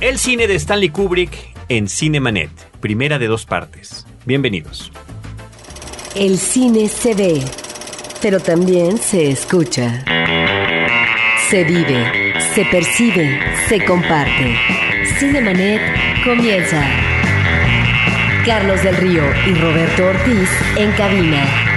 El cine de Stanley Kubrick en Cinemanet, primera de dos partes. Bienvenidos. El cine se ve, pero también se escucha. Se vive, se percibe, se comparte. Cinemanet comienza. Carlos del Río y Roberto Ortiz en cabina.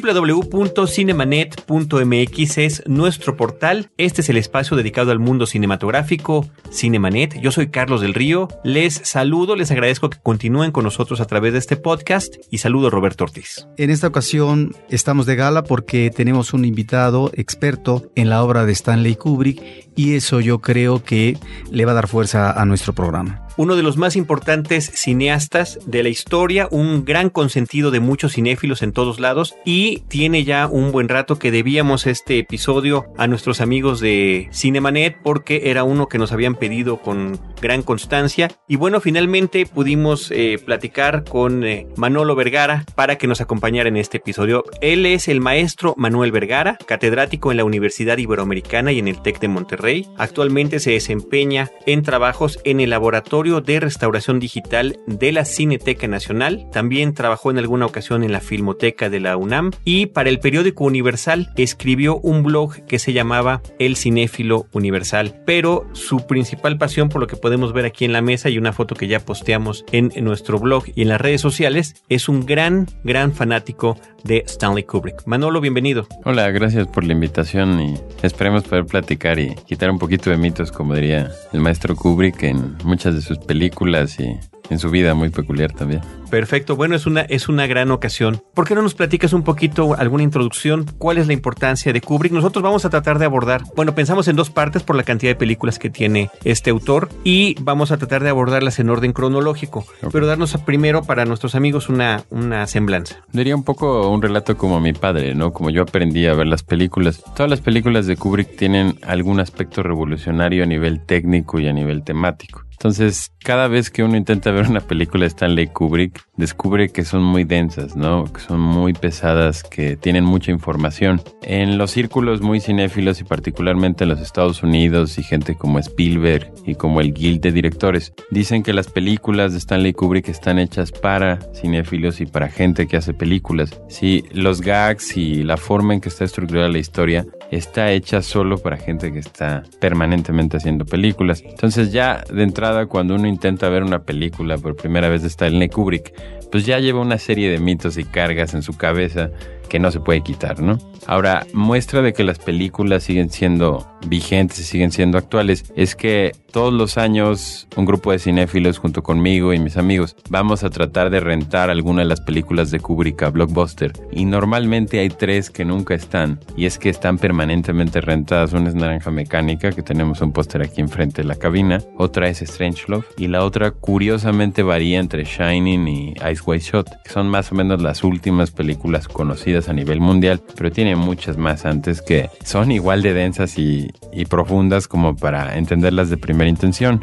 www.cinemanet.mx es nuestro portal. Este es el espacio dedicado al mundo cinematográfico, Cinemanet. Yo soy Carlos del Río. Les saludo, les agradezco que continúen con nosotros a través de este podcast y saludo a Roberto Ortiz. En esta ocasión estamos de gala porque tenemos un invitado experto en la obra de Stanley Kubrick y eso yo creo que le va a dar fuerza a nuestro programa uno de los más importantes cineastas de la historia, un gran consentido de muchos cinéfilos en todos lados y tiene ya un buen rato que debíamos este episodio a nuestros amigos de Cinemanet porque era uno que nos habían pedido con gran constancia y bueno, finalmente pudimos eh, platicar con eh, Manolo Vergara para que nos acompañara en este episodio. Él es el maestro Manuel Vergara, catedrático en la Universidad Iberoamericana y en el TEC de Monterrey. Actualmente se desempeña en trabajos en el laboratorio de Restauración Digital de la Cineteca Nacional. También trabajó en alguna ocasión en la Filmoteca de la UNAM y para el periódico Universal escribió un blog que se llamaba El Cinéfilo Universal. Pero su principal pasión, por lo que podemos ver aquí en la mesa y una foto que ya posteamos en, nuestro blog y en las redes sociales, es un gran, gran fanático de Stanley Kubrick. Manolo, bienvenido. Hola, gracias por la invitación y esperemos poder platicar y quitar un poquito de mitos, como diría el maestro Kubrick en muchas de sus películas y en su vida muy peculiar también. Perfecto, bueno, es una, es una gran ocasión. ¿Por qué no nos platicas un poquito, alguna introducción? ¿Cuál es la importancia de Kubrick? Nosotros vamos a tratar de abordar, bueno, pensamos en dos partes por la cantidad de películas que tiene este autor y vamos a tratar de abordarlas en orden cronológico, pero darnos primero para nuestros amigos una, una semblanza. Diría un poco un relato como mi padre, ¿no? Como yo aprendí a ver las películas. Todas las películas de Kubrick tienen algún aspecto revolucionario a nivel técnico y a nivel temático. Entonces, cada vez que uno intenta ver una película de Stanley Kubrick, descubre que son muy densas, ¿no? Que son muy pesadas, que tienen mucha información. En los círculos muy cinéfilos y particularmente en los Estados Unidos y gente como Spielberg y como el Guild de directores, dicen que las películas de Stanley Kubrick están hechas para cinéfilos y para gente que hace películas. Sí, los gags y la forma en que está estructurada la historia está hecha solo para gente que está permanentemente haciendo películas. Entonces ya de entrada cuando uno intenta ver una película por primera vez de Stanley Kubrick, pues ya lleva una serie de mitos y cargas en su cabeza que no se puede quitar, ¿no? Ahora, muestra de que las películas siguen siendo vigentes y siguen siendo actuales es que todos los años un grupo de cinéfilos junto conmigo y mis amigos vamos a tratar de rentar alguna de las películas de Kubrick a Blockbuster y normalmente hay tres que nunca están y es que están permanentemente rentadas. Una es Naranja Mecánica que tenemos un póster aquí enfrente de la cabina, otra es Strange Love y la otra curiosamente varía entre Shining y Ice White Shot que son más o menos las últimas películas conocidas a nivel mundial pero tiene muchas más antes que son igual de densas y, y profundas como para entenderlas de primera intención.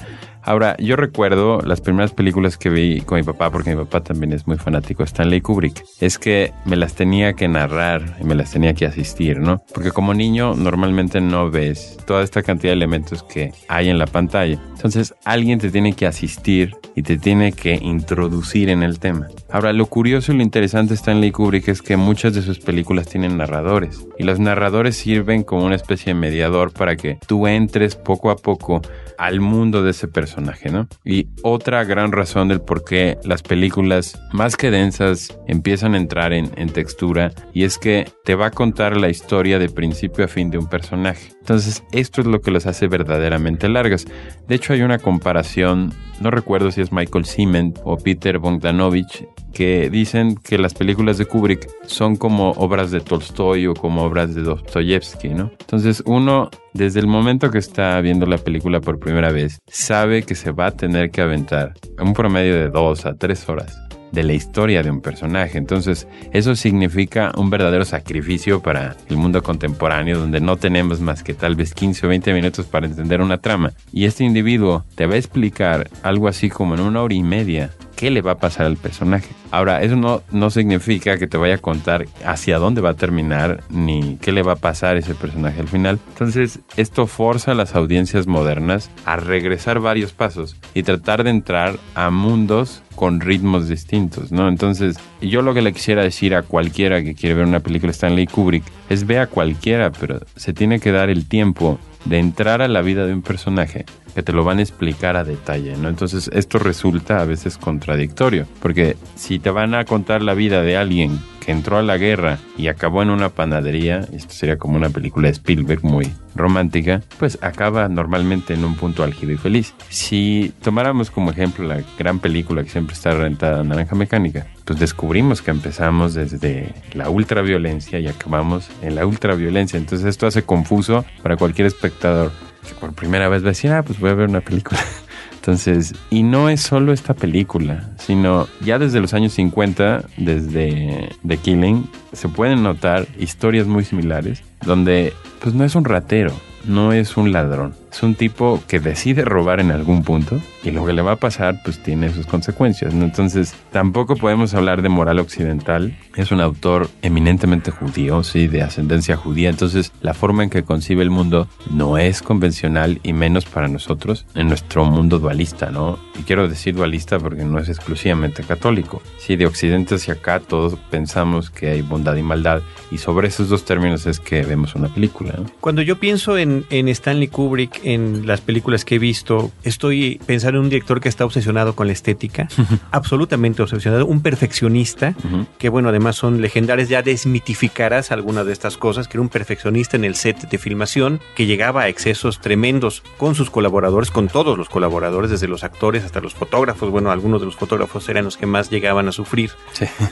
Ahora, yo recuerdo las primeras películas que vi con mi papá, porque mi papá también es muy fanático de Stanley Kubrick, es que me las tenía que narrar y me las tenía que asistir, ¿no? Porque como niño normalmente no ves toda esta cantidad de elementos que hay en la pantalla. Entonces alguien te tiene que asistir y te tiene que introducir en el tema. Ahora, lo curioso y lo interesante de Stanley Kubrick es que muchas de sus películas tienen narradores y los narradores sirven como una especie de mediador para que tú entres poco a poco al mundo de ese personaje, Y otra gran razón del por qué las películas más que densas empiezan a entrar en, en textura y es que te va a contar la historia de principio a fin de un personaje. Entonces, esto es lo que las hace verdaderamente largas. De hecho, hay una comparación, no recuerdo si es Michael Siemens o Peter Bogdanovich, que dicen que las películas de Kubrick son como obras de Tolstoy o como obras de Dostoyevsky, ¿no? Entonces, uno, desde el momento que está viendo la película por primera vez, sabe que se va a tener que aventar un promedio de dos a tres horas de la historia de un personaje. Entonces, eso significa un verdadero sacrificio para el mundo contemporáneo, donde no tenemos más que tal vez 15 o 20 minutos para entender una trama. Y este individuo te va a explicar algo así como en una hora y media qué le va a pasar al personaje. Ahora, eso no, no significa que te vaya a contar hacia dónde va a terminar ni qué le va a pasar ese personaje al final. Entonces, esto forza a las audiencias modernas a regresar varios pasos y tratar de entrar a mundos con ritmos distintos, ¿no? Entonces, yo lo que le quisiera decir a cualquiera que quiere ver una película Stanley Kubrick es ve a cualquiera, pero se tiene que dar el tiempo de entrar a la vida de un personaje te lo van a explicar a detalle, ¿no? Entonces esto resulta a veces contradictorio, porque si te van a contar la vida de alguien que entró a la guerra y acabó en una panadería, esto sería como una película de Spielberg muy romántica, pues acaba normalmente en un punto álgido y feliz. Si tomáramos como ejemplo la gran película que siempre está rentada Naranja Mecánica, pues descubrimos que empezamos desde la ultraviolencia y acabamos en la ultraviolencia. Entonces esto hace confuso para cualquier espectador por primera vez va a decir, ah, pues voy a ver una película. Entonces, y no es solo esta película, sino ya desde los años 50, desde The Killing, se pueden notar historias muy similares, donde pues no es un ratero, no es un ladrón, es un tipo que decide robar en algún punto y lo que le va a pasar pues tiene sus consecuencias. Entonces tampoco podemos hablar de moral occidental. Es un autor eminentemente judío, sí, de ascendencia judía. Entonces la forma en que concibe el mundo no es convencional y menos para nosotros en nuestro mundo dualista, ¿no? Y quiero decir dualista porque no es exclusivamente católico. Sí, de occidente hacia acá todos pensamos que hay bondad y maldad y sobre esos dos términos es que vemos una película. Cuando yo pienso en, en Stanley Kubrick, en las películas que he visto, estoy pensando en un director que está obsesionado con la estética, absolutamente obsesionado, un perfeccionista, que bueno, además son legendarios, ya desmitificarás algunas de estas cosas, que era un perfeccionista en el set de filmación, que llegaba a excesos tremendos con sus colaboradores, con todos los colaboradores, desde los actores hasta los fotógrafos, bueno, algunos de los fotógrafos eran los que más llegaban a sufrir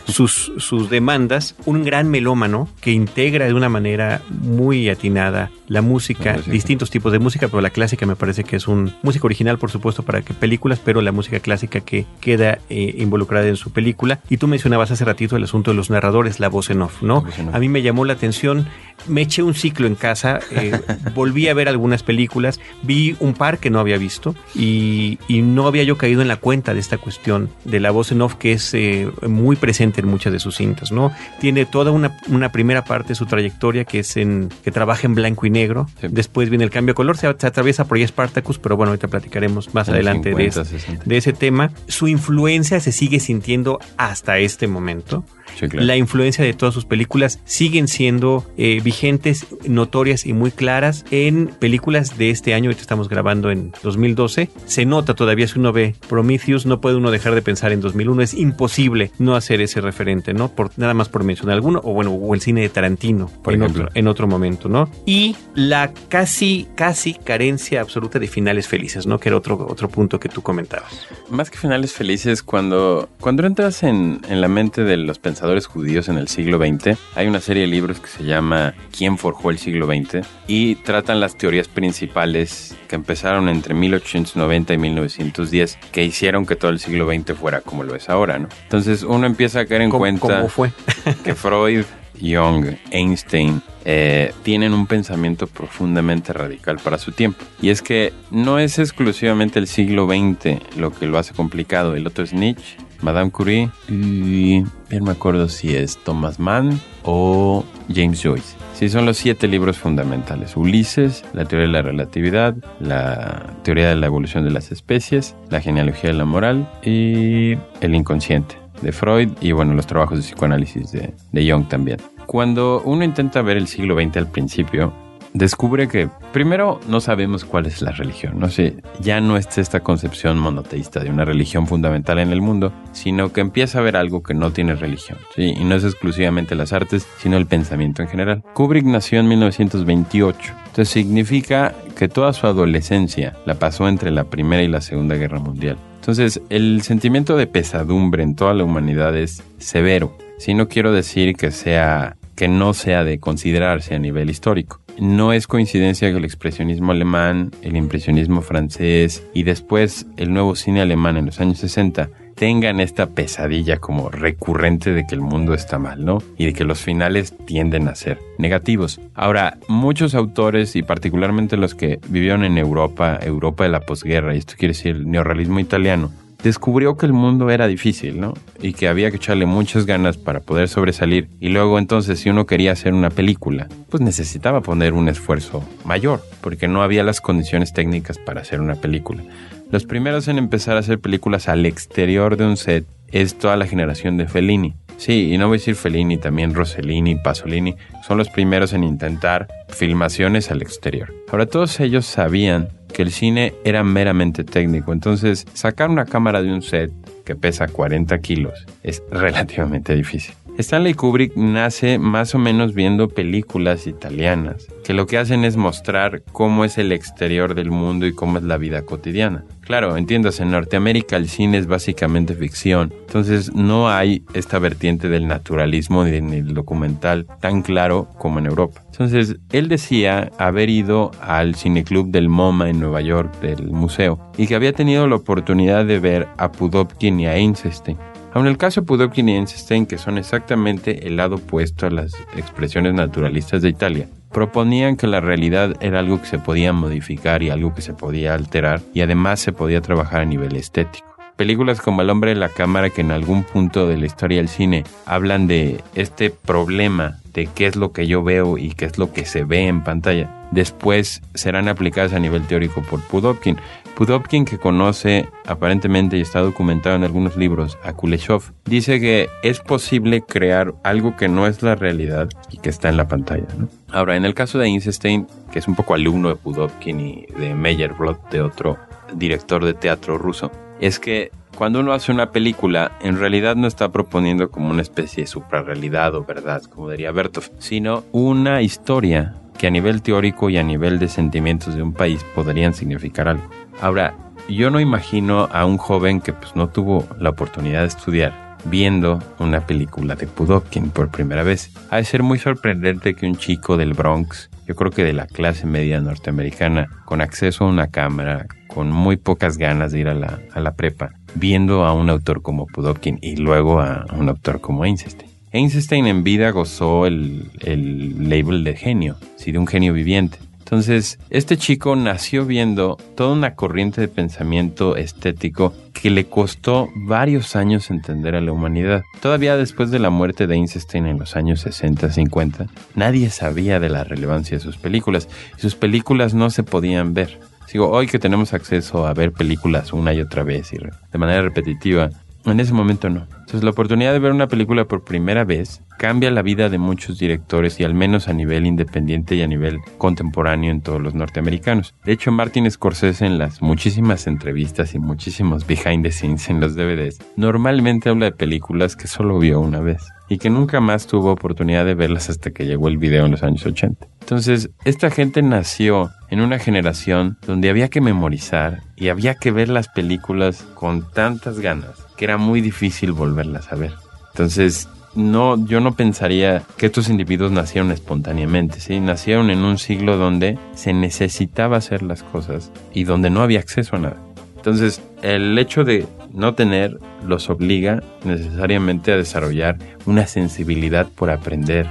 sus, sus demandas, un gran melómano que integra de una manera muy atinada la música, distintos tipos de música, pero la clásica me parece que es un música original, por supuesto, para que películas, pero la música clásica que queda eh, involucrada en su película. Y tú mencionabas hace ratito el asunto de los narradores, la voz en off, ¿no? A mí me llamó la atención, me eché un ciclo en casa, eh, volví a ver algunas películas, vi un par que no había visto y, y, no había yo caído en la cuenta de esta cuestión de la voz en off que es eh, muy presente en muchas de sus cintas, ¿no? Tiene toda una, una, primera parte de su trayectoria que es en que trabaja en blanco y negro, sí. después viene el cambio de color, se, se atraviesa por ahí Spartacus, pero bueno, ahorita platicaremos más en adelante 50, de, ese, de ese tema. Su influencia se sigue sintiendo hasta este momento. Sí, claro. La influencia de todas sus películas siguen siendo eh, vigentes, notorias y muy claras en películas de este año. Ahorita estamos grabando en 2012. Se nota todavía si uno ve Prometheus, no puede uno dejar de pensar en 2001. Es imposible no hacer ese referente, ¿no? Por, nada más por mencionar alguno, o bueno, o el cine de Tarantino por en, otro, en otro momento, ¿no? Y la casi, casi carencia absoluta de finales felices, ¿no? Que era otro, otro punto que tú comentabas. Más que finales felices, cuando, cuando entras en, en la mente de los pensadores judíos en el siglo XX. Hay una serie de libros que se llama ¿Quién forjó el siglo XX? y tratan las teorías principales que empezaron entre 1890 y 1910 que hicieron que todo el siglo XX fuera como lo es ahora, ¿no? Entonces uno empieza a caer en ¿Cómo, cuenta ¿Cómo fue? que Freud, Jung, Einstein eh, tienen un pensamiento profundamente radical para su tiempo. Y es que no es exclusivamente el siglo XX lo que lo hace complicado, el otro es Nietzsche, Madame Curie y bien me acuerdo si es Thomas Mann o James Joyce. Sí, son los siete libros fundamentales. Ulises, la teoría de la relatividad, la teoría de la evolución de las especies, la genealogía de la moral y el inconsciente de Freud y bueno, los trabajos de psicoanálisis de, de Jung también. Cuando uno intenta ver el siglo XX al principio, descubre que primero no sabemos cuál es la religión, no sé, ya no es esta concepción monoteísta de una religión fundamental en el mundo, sino que empieza a ver algo que no tiene religión, ¿sí? y no es exclusivamente las artes, sino el pensamiento en general. Kubrick nació en 1928, entonces significa que toda su adolescencia la pasó entre la Primera y la Segunda Guerra Mundial. Entonces, el sentimiento de pesadumbre en toda la humanidad es severo. Si no quiero decir que sea que no sea de considerarse a nivel histórico. No es coincidencia que el expresionismo alemán, el impresionismo francés y después el nuevo cine alemán en los años 60 tengan esta pesadilla como recurrente de que el mundo está mal, ¿no? Y de que los finales tienden a ser negativos. Ahora, muchos autores y particularmente los que vivieron en Europa, Europa de la posguerra, y esto quiere decir el neorrealismo italiano, descubrió que el mundo era difícil, ¿no? Y que había que echarle muchas ganas para poder sobresalir. Y luego entonces si uno quería hacer una película, pues necesitaba poner un esfuerzo mayor, porque no había las condiciones técnicas para hacer una película. Los primeros en empezar a hacer películas al exterior de un set es toda la generación de Fellini. Sí, y no voy a decir Fellini, también Rossellini, Pasolini, son los primeros en intentar filmaciones al exterior. Ahora todos ellos sabían que el cine era meramente técnico, entonces sacar una cámara de un set que pesa 40 kilos es relativamente difícil. Stanley Kubrick nace más o menos viendo películas italianas, que lo que hacen es mostrar cómo es el exterior del mundo y cómo es la vida cotidiana. Claro, entiendas, en Norteamérica el cine es básicamente ficción, entonces no hay esta vertiente del naturalismo ni del documental tan claro como en Europa. Entonces, él decía haber ido al cineclub del MoMA en Nueva York, del museo, y que había tenido la oportunidad de ver a Pudovkin y a Einstein. Aun el caso Pudovkin y Einstein, que son exactamente el lado opuesto a las expresiones naturalistas de Italia, proponían que la realidad era algo que se podía modificar y algo que se podía alterar y además se podía trabajar a nivel estético. Películas como El hombre de la cámara que en algún punto de la historia del cine hablan de este problema de qué es lo que yo veo y qué es lo que se ve en pantalla. Después serán aplicadas a nivel teórico por Pudovkin. Pudovkin, que conoce aparentemente y está documentado en algunos libros a Kuleshov, dice que es posible crear algo que no es la realidad y que está en la pantalla. Ahora, en el caso de Einstein, que es un poco alumno de Pudovkin y de Meyerbrot, de otro director de teatro ruso, es que cuando uno hace una película, en realidad no está proponiendo como una especie de suprarrealidad o verdad, como diría Bertov, sino una historia que a nivel teórico y a nivel de sentimientos de un país podrían significar algo. Ahora, yo no imagino a un joven que pues no tuvo la oportunidad de estudiar viendo una película de Pudovkin por primera vez. Ha de ser muy sorprendente que un chico del Bronx, yo creo que de la clase media norteamericana, con acceso a una cámara, con muy pocas ganas de ir a la, a la prepa, viendo a un autor como Pudovkin y luego a un autor como Einstein. Einstein en vida gozó el, el label de genio, sí, de un genio viviente. Entonces, este chico nació viendo toda una corriente de pensamiento estético que le costó varios años entender a la humanidad. Todavía después de la muerte de Einstein en los años 60-50, nadie sabía de la relevancia de sus películas y sus películas no se podían ver. Sigo, hoy que tenemos acceso a ver películas una y otra vez y de manera repetitiva, en ese momento no. Entonces la oportunidad de ver una película por primera vez cambia la vida de muchos directores y al menos a nivel independiente y a nivel contemporáneo en todos los norteamericanos. De hecho, Martin Scorsese en las muchísimas entrevistas y muchísimos behind the scenes en los DVDs normalmente habla de películas que solo vio una vez y que nunca más tuvo oportunidad de verlas hasta que llegó el video en los años 80. Entonces, esta gente nació en una generación donde había que memorizar y había que ver las películas con tantas ganas que era muy difícil volverlas a ver. Entonces, no, yo no pensaría que estos individuos nacieron espontáneamente, ¿sí? Nacieron en un siglo donde se necesitaba hacer las cosas y donde no había acceso a nada. Entonces, el hecho de no tener los obliga necesariamente a desarrollar una sensibilidad por aprender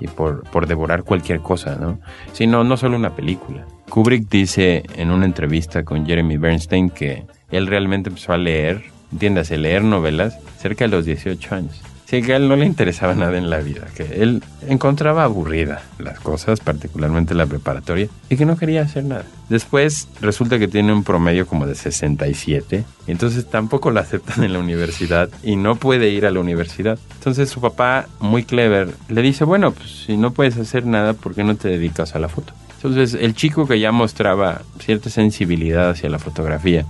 y por, por devorar cualquier cosa, ¿no? Sino no solo una película. Kubrick dice en una entrevista con Jeremy Bernstein que él realmente empezó a leer entiéndase, leer novelas cerca de los 18 años. Sí, que a él no le interesaba nada en la vida, que él encontraba aburrida las cosas, particularmente la preparatoria, y que no quería hacer nada. Después resulta que tiene un promedio como de 67, y entonces tampoco lo aceptan en la universidad y no puede ir a la universidad. Entonces su papá, muy clever, le dice, bueno, pues si no puedes hacer nada, ¿por qué no te dedicas a la foto? Entonces el chico que ya mostraba cierta sensibilidad hacia la fotografía,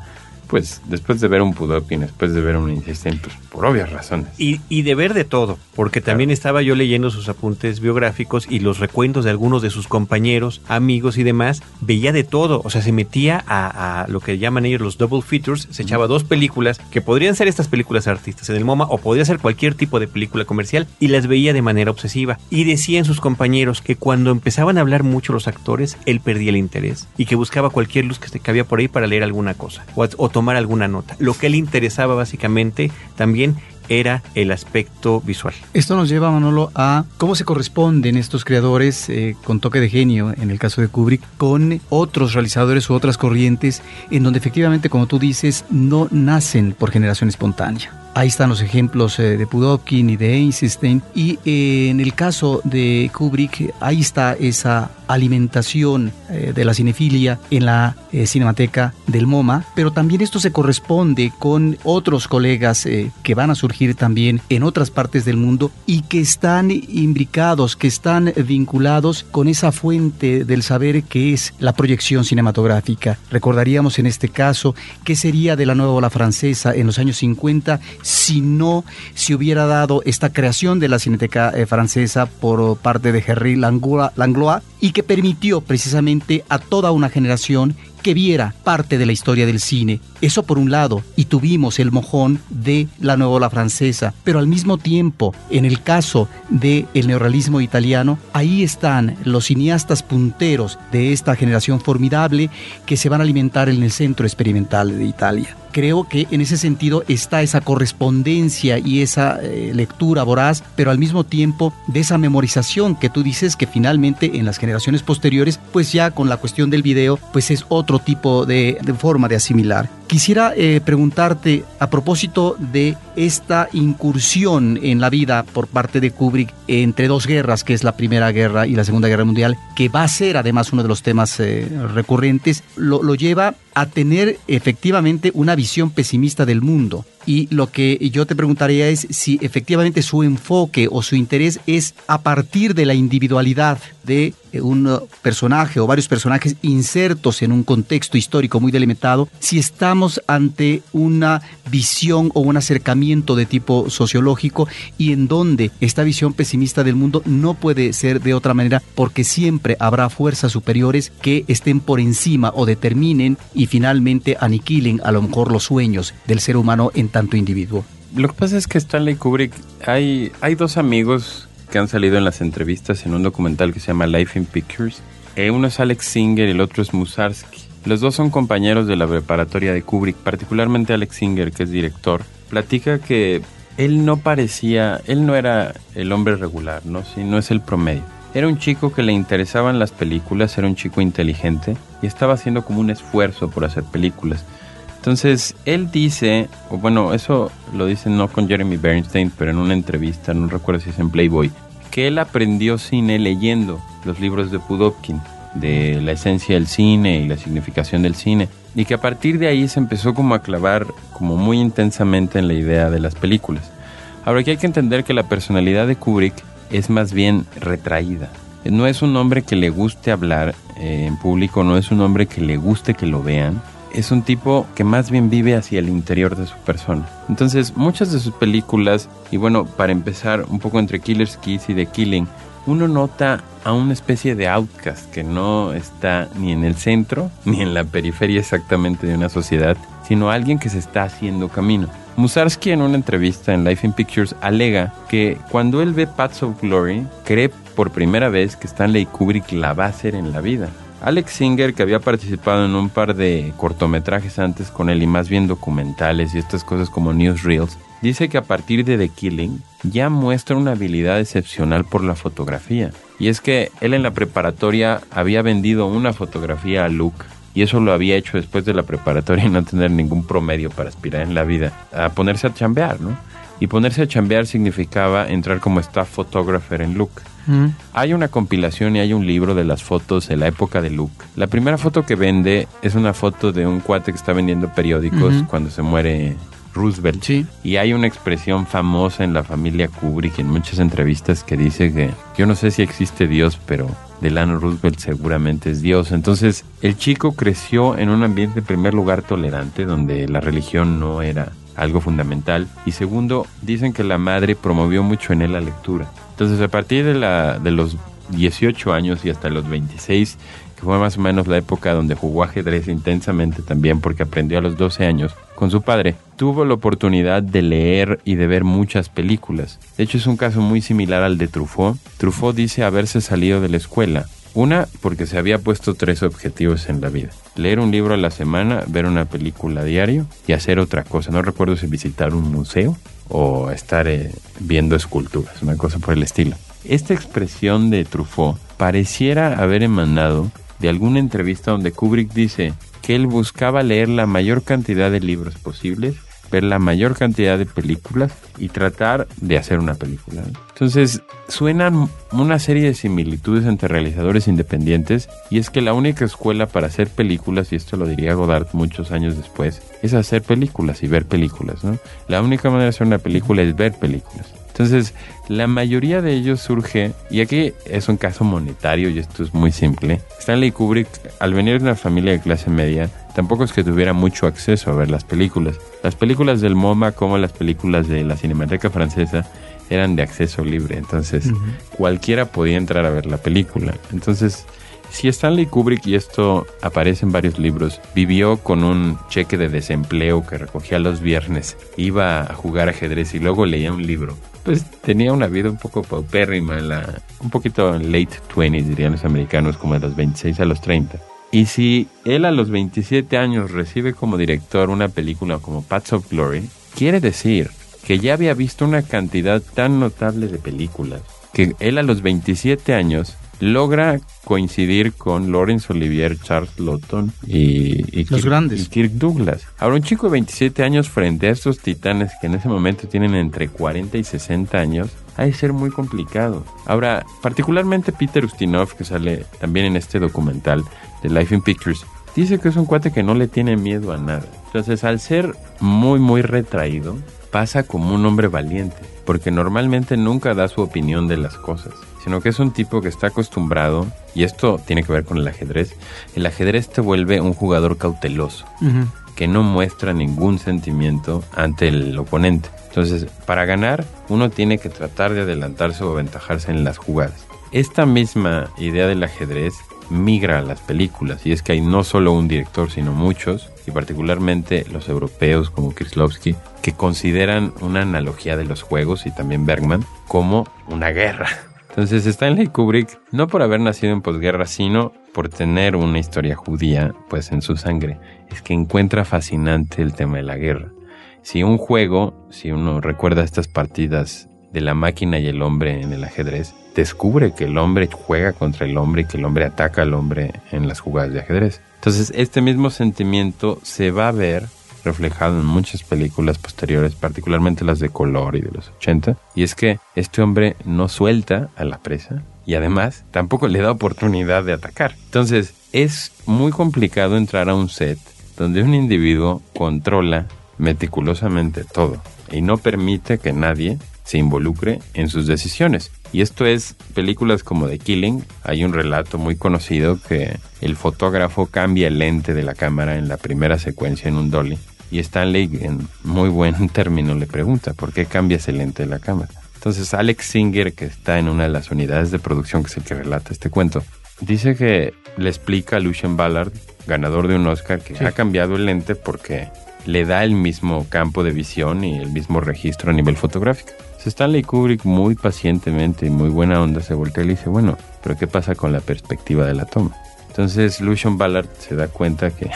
pues después de ver un Pudovkin, después de ver un Insistente, pues por obvias razones. Y, y de ver de todo, porque también estaba yo leyendo sus apuntes biográficos y los recuentos de algunos de sus compañeros, amigos y demás, veía de todo, o sea, se metía a, a lo que llaman ellos los double features, se echaba dos películas que podrían ser estas películas artistas en el MoMA o podría ser cualquier tipo de película comercial y las veía de manera obsesiva. Y decían sus compañeros que cuando empezaban a hablar mucho los actores, él perdía el interés y que buscaba cualquier luz que se cabía por ahí para leer alguna cosa o, o tomar alguna nota. Lo que le interesaba básicamente también era el aspecto visual. Esto nos lleva, Manolo, a cómo se corresponden estos creadores eh, con toque de genio, en el caso de Kubrick, con otros realizadores u otras corrientes, en donde efectivamente, como tú dices, no nacen por generación espontánea. Ahí están los ejemplos eh, de Pudovkin y de Einstein. Y eh, en el caso de Kubrick, ahí está esa alimentación eh, de la cinefilia en la Cinemateca del MoMA. Pero también esto se corresponde con otros colegas que van a surgir también en otras partes del mundo y que están imbricados, que están vinculados con esa fuente del saber que es la proyección cinematográfica. Recordaríamos en este caso qué sería de la nueva ola francesa en los años 50 si no se hubiera dado esta creación de la Cineteca eh, Francesa por parte de Henri Langlois y que permitió precisamente a toda una generación que viera parte de la historia del cine. Eso por un lado, y tuvimos el mojón de la nueva ola francesa, pero al mismo tiempo, en el caso del el neorrealismo italiano, ahí están los cineastas punteros de esta generación formidable que se van a alimentar en el centro experimental de Italia creo que en ese sentido está esa correspondencia y esa eh, lectura voraz, pero al mismo tiempo de esa memorización que tú dices que finalmente en las generaciones posteriores, pues ya con la cuestión del video, pues es otro tipo de, forma de asimilar. Quisiera eh, preguntarte a propósito de esta incursión en la vida por parte de Kubrick entre dos guerras, que es la Primera Guerra y la Segunda Guerra Mundial, que va a ser además uno de los temas eh, recurrentes, lo, lo lleva a tener efectivamente una visión pesimista del mundo. Y lo que yo te preguntaría es si efectivamente su enfoque o su interés es a partir de la individualidad de eh, un personaje o varios personajes insertos en un contexto histórico muy delimitado, si estamos ante una visión o un acercamiento de tipo sociológico y en donde esta visión pesimista del mundo no puede ser de otra manera porque siempre habrá fuerzas superiores que estén por encima o determinen y finalmente aniquilen a lo mejor los sueños del ser humano en tanto individuo. Lo que pasa es que Stanley Kubrick, hay, hay dos amigos que han salido en las entrevistas en un documental que se llama Life in Pictures. Eh, uno es Alex Singer y el otro es Musarski. Los dos son compañeros de la preparatoria de Kubrick, particularmente Alex Singer, que es director. Platica que él no parecía, él no era el hombre regular, ¿no? Si no es el promedio. Era un chico que le interesaban las películas, era un chico inteligente y estaba haciendo como un esfuerzo por hacer películas. Entonces, él dice, o bueno, eso lo dice no con Jeremy Bernstein, pero en una entrevista, no recuerdo si es en Playboy, que él aprendió cine leyendo los libros de Pudovkin, de la esencia del cine y la significación del cine, y que a partir de ahí se empezó como a clavar como muy intensamente en la idea de las películas. Ahora aquí hay que entender que la personalidad de Kubrick es más bien retraída. No es un hombre que le guste hablar eh, en público, no es un hombre que le guste que lo vean, es un tipo que más bien vive hacia el interior de su persona. Entonces, muchas de sus películas, y bueno, para empezar, un poco entre Killer's Kiss y The Killing, uno nota a una especie de outcast que no está ni en el centro ni en la periferia exactamente de una sociedad, sino alguien que se está haciendo camino. Musarski en una entrevista en Life in Pictures alega que cuando él ve Paths of Glory, cree por primera vez que Stanley Kubrick la va a hacer en la vida. Alex Singer, que había participado en un par de cortometrajes antes con él y más bien documentales y estas cosas como newsreels, dice que a partir de The Killing ya muestra una habilidad excepcional por la fotografía. Y es que él en la preparatoria había vendido una fotografía a Luke y eso lo había hecho después de la preparatoria y no tener ningún promedio para aspirar en la vida, a ponerse a chambear, ¿no? Y ponerse a chambear significaba entrar como staff photographer en Luke. Hay una compilación y hay un libro de las fotos en la época de Luke. La primera foto que vende es una foto de un cuate que está vendiendo periódicos cuando se muere Roosevelt. Y hay una expresión famosa en la familia Kubrick en muchas entrevistas que dice que yo no sé si existe Dios, pero Delano Roosevelt seguramente es Dios. Entonces, el chico creció en un ambiente en primer lugar tolerante, donde la religión no era algo fundamental. Y segundo, dicen que la madre promovió mucho en él la lectura. Entonces, a partir de, la, de los 18 años y hasta los 26, que fue más o menos la época donde jugó ajedrez intensamente también porque aprendió a los 12 años con su padre, tuvo la oportunidad de leer y de ver muchas películas. De hecho, es un caso muy similar al de Truffaut. Truffaut dice haberse salido de la escuela una, porque se había puesto tres objetivos en la vida. Leer un libro a la semana, ver una película a diario y hacer otra cosa. No recuerdo si visitar un museo o estar eh, viendo esculturas, una cosa por el estilo. Esta expresión de Truffaut pareciera haber emanado de alguna entrevista donde Kubrick dice que él buscaba leer la mayor cantidad de libros posibles ver la mayor cantidad de películas y tratar de hacer una película. Entonces, suenan una serie de similitudes entre realizadores independientes y es que la única escuela para hacer películas, y esto lo diría Godard muchos años después, es hacer películas y ver películas, ¿no? La única manera de hacer una película es ver películas. Entonces, la mayoría de ellos surge, y aquí es un caso monetario y esto es muy simple. Stanley Kubrick, al venir de una familia de clase media, tampoco es que tuviera mucho acceso a ver las películas. Las películas del MoMA como las películas de la Cinemateca Francesa eran de acceso libre, entonces cualquiera podía entrar a ver la película. Entonces, si Stanley Kubrick, y esto aparece en varios libros, vivió con un cheque de desempleo que recogía los viernes, iba a jugar ajedrez y luego leía un libro, pues tenía una vida un poco paupérrima, la, un poquito late 20s dirían los americanos, como de los 26 a los 30. Y si él a los 27 años recibe como director una película como Paths of Glory, quiere decir que ya había visto una cantidad tan notable de películas que él a los 27 años logra coincidir con Laurence Olivier, Charles Lawton y, Los grandes. y Kirk Douglas. Ahora, un chico de 27 años frente a estos titanes que en ese momento tienen entre 40 y 60 años, ha de ser muy complicado. Ahora, particularmente Peter Ustinov, que sale también en este documental de Life in Pictures, dice que es un cuate que no le tiene miedo a nada. Entonces, al ser muy, muy retraído, pasa como un hombre valiente, porque normalmente nunca da su opinión de las cosas sino que es un tipo que está acostumbrado, y esto tiene que ver con el ajedrez, el ajedrez te vuelve un jugador cauteloso, que no muestra ningún sentimiento ante el oponente. Entonces, para ganar, uno tiene que tratar de adelantarse o aventajarse en las jugadas. Esta misma idea del ajedrez migra a las películas, y es que hay no solo un director, sino muchos, y particularmente los europeos como Kieslowski, que consideran una analogía de los juegos, y también Bergman, como una guerra entonces Stanley Kubrick, no por haber nacido en posguerra, sino por tener una historia judía pues en su sangre, es que encuentra fascinante el tema de la guerra. Si un juego, si uno recuerda estas partidas de la máquina y el hombre en el ajedrez, descubre que el hombre juega contra el hombre y que el hombre ataca al hombre en las jugadas de ajedrez. Entonces este mismo sentimiento se va a ver reflejado en muchas películas posteriores, particularmente las de color y de los 80, y es que este hombre no suelta a la presa y además tampoco le da oportunidad de atacar. Entonces es muy complicado entrar a un set donde un individuo controla meticulosamente todo y no permite que nadie se involucre en sus decisiones. Y esto es películas como The Killing. Hay un relato muy conocido que el fotógrafo cambia el lente de la cámara en la primera secuencia en un dolly. Y Stanley, en muy buen término, le pregunta, ¿por qué cambias el lente de la cámara? Entonces Alex Singer, que está en una de las unidades de producción, que es el que relata este cuento, dice que le explica a Lucien Ballard, ganador de un Oscar, que ha cambiado el lente porque le da el mismo campo de visión y el mismo registro a nivel fotográfico. Stanley Kubrick muy pacientemente y muy buena onda se voltea y le dice, bueno, pero ¿qué pasa con la perspectiva de la toma? Entonces Lucian Ballard se da cuenta que,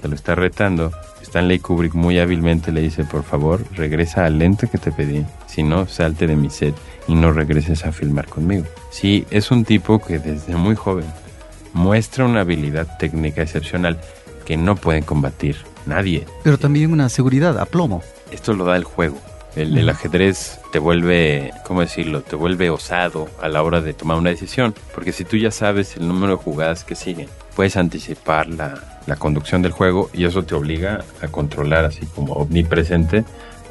que lo está retando. Stanley Kubrick muy hábilmente le dice, por favor, regresa al lente que te pedí. Si no, salte de mi set y no regreses a filmar conmigo. Sí, es un tipo que desde muy joven muestra una habilidad técnica excepcional que no puede combatir nadie. Pero también una seguridad, aplomo. Esto lo da el juego. El, el, ajedrez te vuelve, ¿cómo decirlo? Te vuelve osado a la hora de tomar una decisión. Porque si tú ya sabes el número de jugadas que siguen, puedes anticipar la, la conducción del juego y eso te obliga a controlar así como omnipresente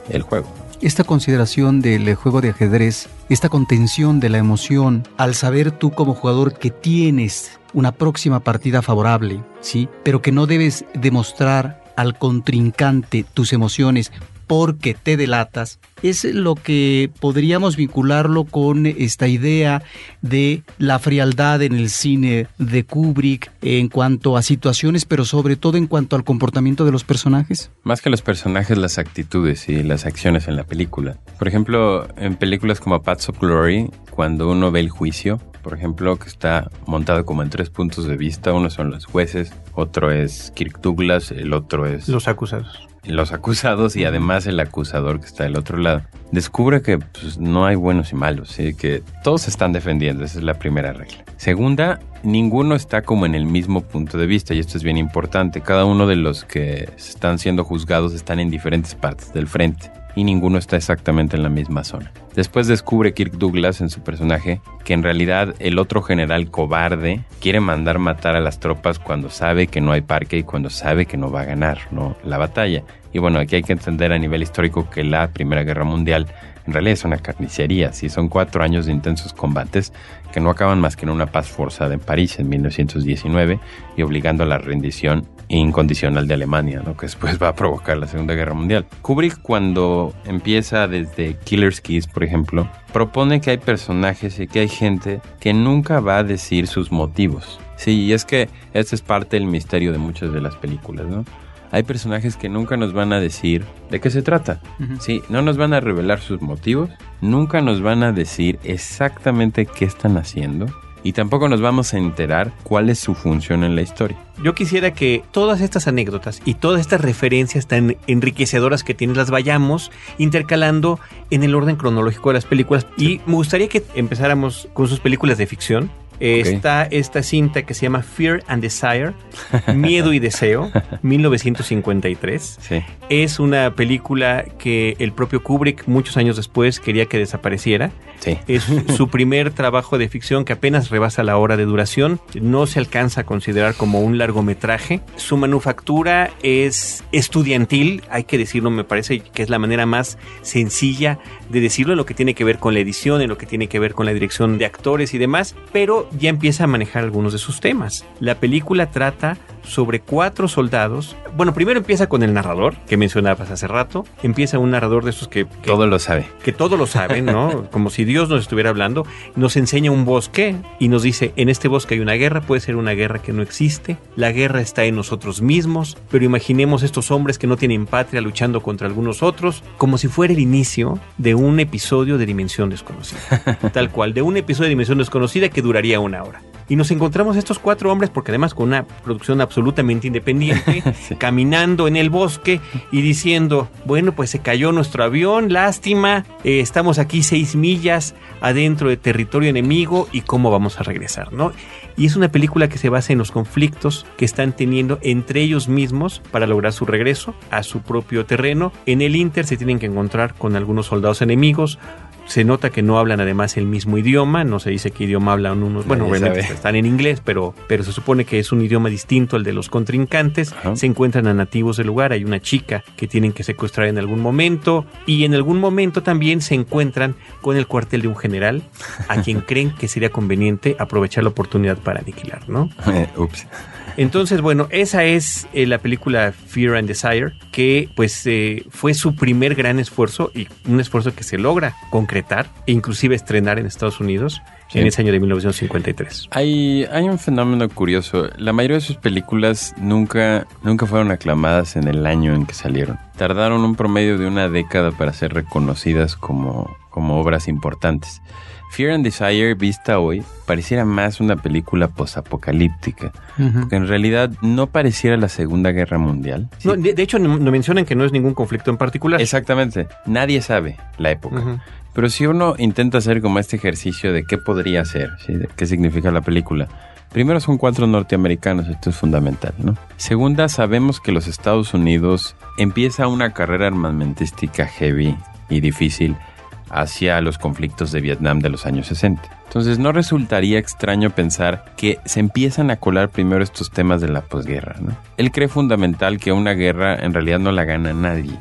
el juego. Esta consideración del juego de ajedrez, esta contención de la emoción, al saber tú como jugador que tienes una próxima partida favorable, ¿sí? Pero que no debes demostrar al contrincante tus emociones porque te delatas, es lo que podríamos vincularlo con esta idea de la frialdad en el cine de Kubrick en cuanto a situaciones, pero sobre todo en cuanto al comportamiento de los personajes. Más que los personajes, las actitudes y las acciones en la película. Por ejemplo, en películas como Paths of Glory, cuando uno ve el juicio, por ejemplo, que está montado como en tres puntos de vista. Uno son los jueces, otro es Kirk Douglas, el otro es Los acusados. Los acusados y además el acusador que está del otro lado. Descubre que pues, no hay buenos y malos, ¿sí? que todos se están defendiendo, esa es la primera regla. Segunda, ninguno está como en el mismo punto de vista y esto es bien importante. Cada uno de los que están siendo juzgados están en diferentes partes del frente y ninguno está exactamente en la misma zona. Después descubre Kirk Douglas en su personaje que en realidad el otro general cobarde quiere mandar matar a las tropas cuando sabe que no hay parque y cuando sabe que no va a ganar ¿no? la batalla. Y bueno, aquí hay que entender a nivel histórico que la Primera Guerra Mundial en realidad es una carnicería, sí, son cuatro años de intensos combates que no acaban más que en una paz forzada en París en 1919 y obligando a la rendición incondicional de Alemania, ¿no? que después va a provocar la Segunda Guerra Mundial. Kubrick cuando empieza desde Killer's Kiss, por ejemplo, propone que hay personajes y que hay gente que nunca va a decir sus motivos. Sí, y es que este es parte del misterio de muchas de las películas, ¿no? Hay personajes que nunca nos van a decir de qué se trata. Sí, no nos van a revelar sus motivos, nunca nos van a decir exactamente qué están haciendo y tampoco nos vamos a enterar cuál es su función en la historia. Yo quisiera que todas estas anécdotas y todas estas referencias tan enriquecedoras que tienes las vayamos intercalando en el orden cronológico de las películas. Y me gustaría que empezáramos con sus películas de ficción. Está esta cinta que se llama Fear and Desire, Miedo y Deseo, 1953. Sí. Es una película que el propio Kubrick muchos años después quería que desapareciera. Sí. Es su primer trabajo de ficción que apenas rebasa la hora de duración. No se alcanza a considerar como un largometraje. Su manufactura es estudiantil, hay que decirlo, me parece que es la manera más sencilla de decirlo en lo que tiene que ver con la edición, en lo que tiene que ver con la dirección de actores y demás, pero ya empieza a manejar algunos de sus temas. La película trata sobre cuatro soldados. Bueno, primero empieza con el narrador, que mencionabas hace rato. Empieza un narrador de esos que, que Todo lo sabe. que todo lo saben, ¿no? Como si Dios nos estuviera hablando, nos enseña un bosque y nos dice, en este bosque hay una guerra, puede ser una guerra que no existe, la guerra está en nosotros mismos, pero imaginemos estos hombres que no tienen patria luchando contra algunos otros, como si fuera el inicio de un episodio de Dimensión Desconocida, tal cual, de un episodio de Dimensión Desconocida que duraría una hora. Y nos encontramos estos cuatro hombres, porque además con una producción absolutamente independiente, caminando en el bosque y diciendo, bueno, pues se cayó nuestro avión, lástima, eh, estamos aquí seis millas adentro de territorio enemigo y cómo vamos a regresar, ¿no? Y es una película que se basa en los conflictos que están teniendo entre ellos mismos para lograr su regreso a su propio terreno. En el Inter se tienen que encontrar con algunos soldados enemigos, se nota que no hablan además el mismo idioma, no se dice qué idioma hablan unos, bueno, Nadie obviamente sabe. están en inglés, pero, pero se supone que es un idioma distinto al de los contrincantes, Ajá. se encuentran a nativos del lugar, hay una chica que tienen que secuestrar en algún momento y en algún momento también se encuentran con el cuartel de un general a quien creen que sería conveniente aprovechar la oportunidad para aniquilar, ¿no? Ups. Entonces, bueno, esa es eh, la película Fear and Desire, que pues eh, fue su primer gran esfuerzo y un esfuerzo que se logra concretar e inclusive estrenar en Estados Unidos Sí. en ese año de 1953. Hay, hay un fenómeno curioso. La mayoría de sus películas nunca, nunca fueron aclamadas en el año en que salieron. Tardaron un promedio de una década para ser reconocidas como, como obras importantes. Fear and Desire, vista hoy, pareciera más una película posapocalíptica, Ujú. que en realidad no pareciera la Segunda Guerra Mundial. Sí, de, de hecho, no, no mencionan que no es ningún conflicto en particular. Exactamente. Nadie sabe la época. Pero si uno intenta hacer como este ejercicio de qué podría ser, ¿sí? de qué significa la película. Primero son cuatro norteamericanos, esto es fundamental, ¿no? Segunda, sabemos que los Estados Unidos empieza una carrera armamentística heavy y difícil hacia los conflictos de Vietnam de los años 60. Entonces no resultaría extraño pensar que se empiezan a colar primero estos temas de la posguerra, ¿no? Él cree fundamental que una guerra en realidad no la gana nadie.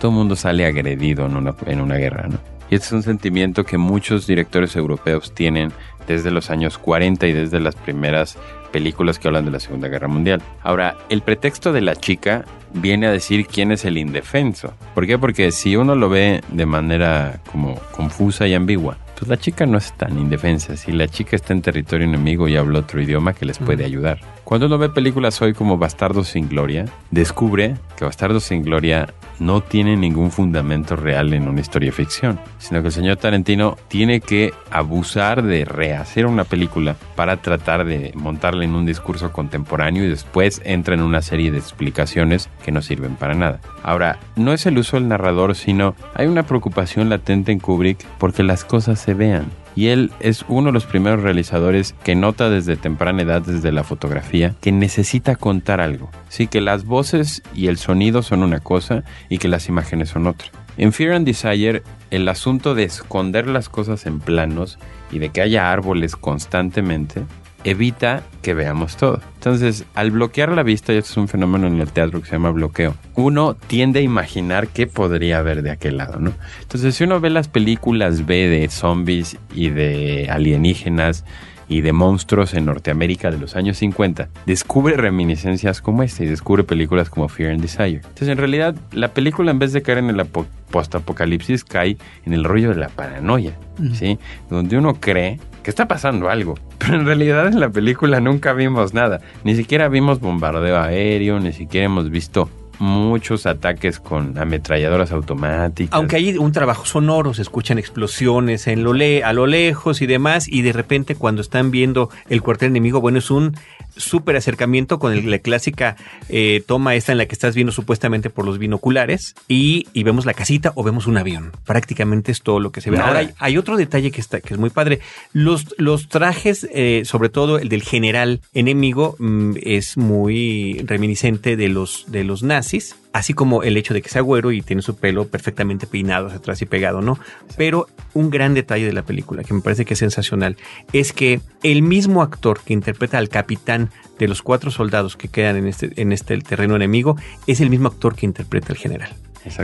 Todo el mundo sale agredido en una, en una guerra, ¿no? Y este es un sentimiento que muchos directores europeos tienen desde los años 40 y desde las primeras películas que hablan de la Segunda Guerra Mundial. Ahora, el pretexto de la chica viene a decir quién es el indefenso. ¿Por qué? Porque si uno lo ve de manera como confusa y ambigua, pues la chica no es tan indefensa. Si la chica está en territorio enemigo y habla otro idioma que les puede ayudar. Cuando uno ve películas hoy como Bastardos sin Gloria, descubre que Bastardos sin Gloria no tiene ningún fundamento real en una historia de ficción, sino que el señor Tarantino tiene que abusar de rehacer una película para tratar de montarla en un discurso contemporáneo y después entra en una serie de explicaciones que no sirven para nada. Ahora, no es el uso del narrador, sino hay una preocupación latente en Kubrick porque las cosas se vean y él es uno de los primeros realizadores que nota desde temprana edad, desde la fotografía, que necesita contar algo. Sí, que las voces y el sonido son una cosa y que las imágenes son otra. En Fear and Desire, el asunto de esconder las cosas en planos y de que haya árboles constantemente evita que veamos todo. Entonces, al bloquear la vista, y esto es un fenómeno en el teatro que se llama bloqueo, uno tiende a imaginar qué podría haber de aquel lado, ¿no? Entonces, si uno ve las películas B de zombies y de alienígenas, y de monstruos en Norteamérica de los años 50, descubre reminiscencias como esta y descubre películas como Fear and Desire. Entonces, en realidad, la película en vez de caer en el post-apocalipsis, cae en el rollo de la paranoia, ¿sí? Donde uno cree que está pasando algo. Pero en realidad en la película nunca vimos nada. Ni siquiera vimos bombardeo aéreo, ni siquiera hemos visto muchos ataques con ametralladoras automáticas. Aunque hay un trabajo sonoro, se escuchan explosiones en lo le a lo lejos y demás, y de repente cuando están viendo el cuartel enemigo, bueno, es un súper acercamiento con la clásica eh, toma esta en la que estás viendo supuestamente por los binoculares y, vemos la casita o vemos un avión. Prácticamente es todo lo que se ve. Ahora hay, otro detalle que, está, que es muy padre. Los, los trajes, eh, sobre todo el del general enemigo, mm, es muy reminiscente de los, de los nazis así como el hecho de que sea güero y tiene su pelo perfectamente peinado hacia atrás y pegado, ¿no? Pero un gran detalle de la película que me parece que es sensacional es que el mismo actor que interpreta al capitán de los cuatro soldados que quedan en este, en este terreno enemigo es el mismo actor que interpreta al general.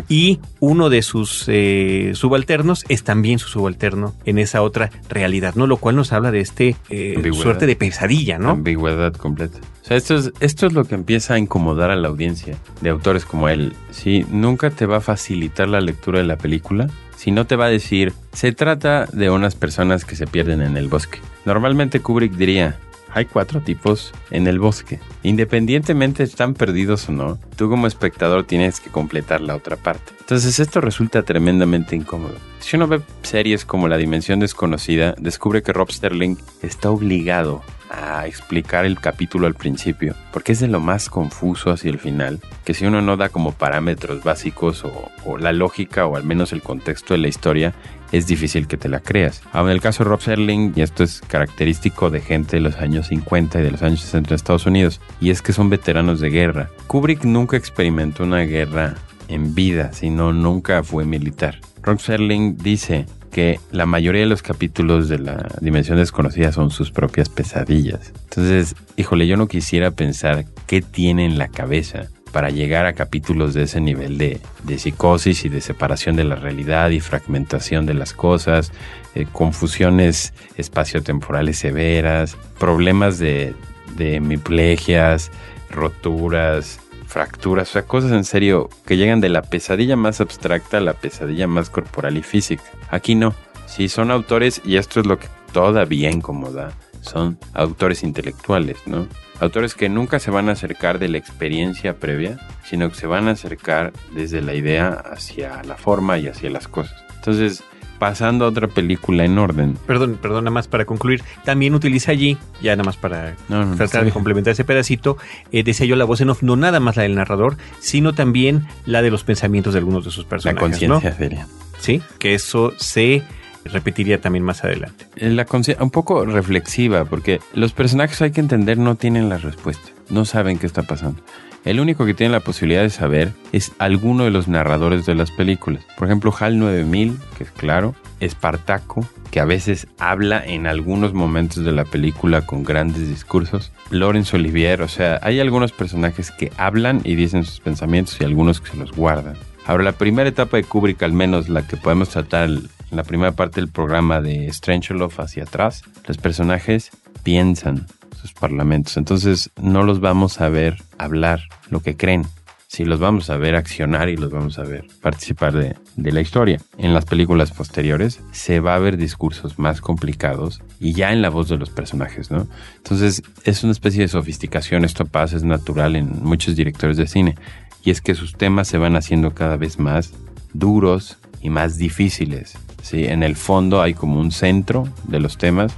Y uno de sus eh, subalternos es también su subalterno en esa otra realidad, ¿no? Lo cual nos habla de este eh, suerte de pesadilla, ¿no? Ambigüedad completa. O sea, esto es, esto es lo que empieza a incomodar a la audiencia de autores como él. Sí, nunca te va a facilitar la lectura de la película, si no te va a decir, se trata de unas personas que se pierden en el bosque. Normalmente Kubrick diría, hay cuatro tipos en el bosque. Independientemente están perdidos o no, tú como espectador tienes que completar la otra parte. Entonces esto resulta tremendamente incómodo. Si uno ve series como La Dimensión Desconocida, descubre que Rob Sterling está obligado a explicar el capítulo al principio, porque es de lo más confuso hacia el final, que si uno no da como parámetros básicos o, o la lógica o al menos el contexto de la historia, es difícil que te la creas. Ahora, en el caso de Rob Serling, y esto es característico de gente de los años 50 y de los años 60 en Estados Unidos, y es que son veteranos de guerra. Kubrick nunca experimentó una guerra en vida, sino nunca fue militar. Rob Serling dice que la mayoría de los capítulos de la Dimensión Desconocida son sus propias pesadillas. Entonces, híjole, yo no quisiera pensar qué tiene en la cabeza para llegar a capítulos de ese nivel de, psicosis y de separación de la realidad y fragmentación de las cosas, eh, confusiones espaciotemporales severas, problemas de, de hemiplegias, roturas, fracturas, o sea, cosas en serio que llegan de la pesadilla más abstracta a la pesadilla más corporal y física. Aquí no. Si son autores, y esto es lo que todavía incomoda, son autores intelectuales, ¿no? Autores que nunca se van a acercar de la experiencia previa, sino que se van a acercar desde la idea hacia la forma y hacia las cosas. Entonces, pasando a otra película en orden. Perdón, perdón, nada más para concluir. También utiliza allí, ya nada más para tratar de complementar ese pedacito, eh, decía yo la voz en off, no nada más la del narrador, sino también la de los pensamientos de algunos de sus personajes. La conciencia seria. Sí, que eso se repetiría también más adelante. La un poco reflexiva, porque los personajes hay que entender no tienen la respuesta, no saben qué está pasando. El único que tiene la posibilidad de saber es alguno de los narradores de las películas. Por ejemplo, HAL 9000, que es claro, Espartaco, que a veces habla en algunos momentos de la película con grandes discursos. Laurence Olivier, o sea, hay algunos personajes que hablan y dicen sus pensamientos y algunos que se los guardan. Ahora, la primera etapa de Kubrick, al menos la que podemos tratar en la primera parte del programa de Stranger Love hacia atrás, los personajes piensan sus parlamentos. Entonces no los vamos a ver hablar lo que creen. Sí, los vamos a ver accionar y los vamos a ver participar de, de, la historia. En las películas posteriores se va a ver discursos más complicados y ya en la voz de los personajes, ¿no? Entonces es una especie de sofisticación, esto pasa, es natural en muchos directores de cine y es que sus temas se van haciendo cada vez más duros y más difíciles. ¿Sí? En el fondo hay como un centro de los temas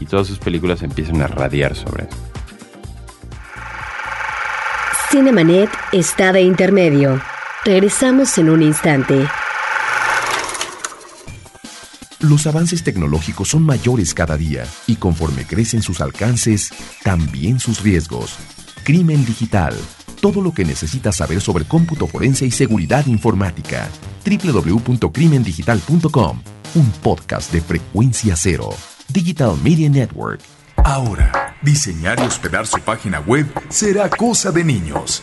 y todas sus películas empiezan a radiar sobre eso. Cinemanet está de intermedio. Regresamos en un instante. Los avances tecnológicos son mayores cada día y conforme crecen sus alcances, también sus riesgos. Crimen digital. Todo lo que necesitas saber sobre cómputo forense y seguridad informática. www.crimendigital.com. Un podcast de frecuencia cero. Digital Media Network. Ahora, diseñar y hospedar su página web será cosa de niños.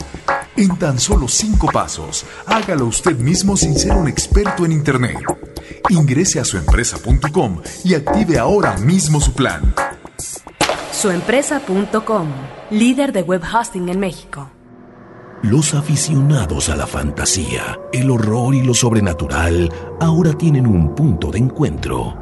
En tan solo cinco pasos, hágalo usted mismo sin ser un experto en Internet. Ingrese a suempresa.com y active ahora mismo su plan. Suempresa.com, líder de web hosting en México. Los aficionados a la fantasía, el horror y lo sobrenatural ahora tienen un punto de encuentro.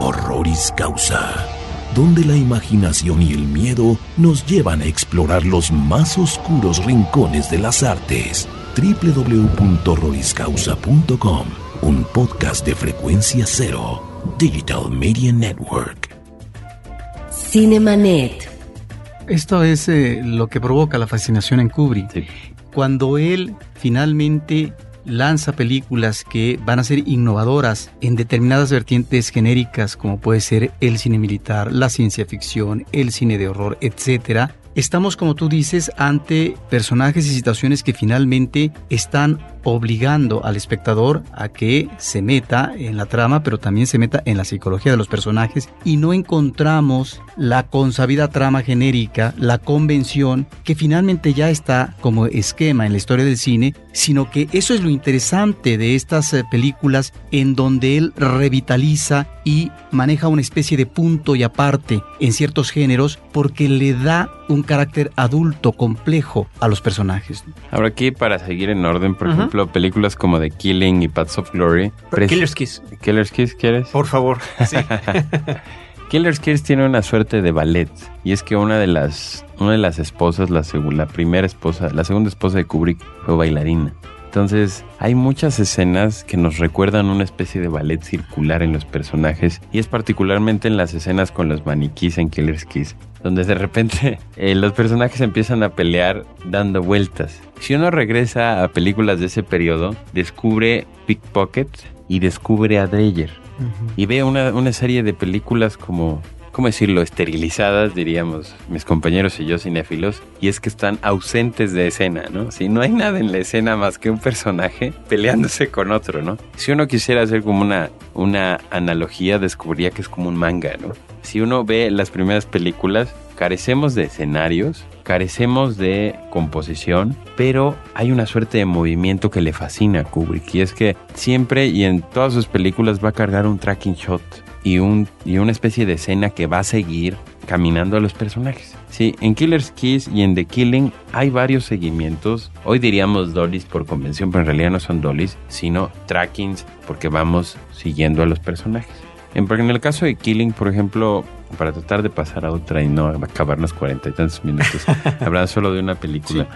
Horroris Causa, donde la imaginación y el miedo nos llevan a explorar los más oscuros rincones de las artes. www.horroriscausa.com, un podcast de frecuencia cero, Digital Media Network. Cinemanet. Esto es eh, lo que provoca la fascinación en Kubrick. Sí. Cuando él finalmente lanza películas que van a ser innovadoras en determinadas vertientes genéricas, como puede ser el cine militar, la ciencia ficción, el cine de horror, etcétera, estamos, como tú dices, ante personajes y situaciones que finalmente están obligando al espectador a que se meta en la trama, pero también se meta en la psicología de los personajes y no encontramos la consabida trama genérica, la convención, que finalmente ya está como esquema en la historia del cine, sino que eso es lo interesante de estas eh, películas en donde él revitaliza y maneja una especie de punto y aparte en ciertos géneros porque le da un carácter adulto complejo a los personajes. Ahora aquí, para seguir en orden, por ejemplo, películas como The Killing y Paths of Glory. Killer's Kiss, Killer's Kiss, ¿quieres? por favor. Sí. Killer's Kiss tiene una suerte de ballet y es que una de las una de las esposas, la, la primera esposa, la segunda esposa de Kubrick fue bailarina. Entonces, hay muchas escenas que nos recuerdan una especie de ballet circular en los personajes y es particularmente en las escenas con los maniquís en Killer's Kiss, donde de repente eh, los personajes empiezan a pelear dando vueltas. Si uno regresa a películas de ese periodo, descubre Pickpocket y descubre a Dreyer y ve una, una serie de películas como, ¿cómo decirlo?, esterilizadas, diríamos mis compañeros y yo cinéfilos, y es que están ausentes de escena, ¿no? Si no hay nada en la escena más que un personaje peleándose con otro, ¿no? Si uno quisiera hacer como una, una analogía, descubriría que es como un manga, ¿no? Si uno ve las primeras películas, carecemos de escenarios, carecemos de composición, pero hay una suerte de movimiento que le fascina a Kubrick y es que siempre y en todas sus películas va a cargar un tracking shot y, un, y una especie de escena que va a seguir caminando a los personajes. Sí, en Killer's Kiss y en The Killing hay varios seguimientos. Hoy diríamos dollies por convención, pero en realidad no son dollies, sino trackings porque vamos siguiendo a los personajes. En, porque en el caso de Killing, por ejemplo, para tratar de pasar a otra y no acabarnos cuarenta y tantos minutos, hablando solo de una película.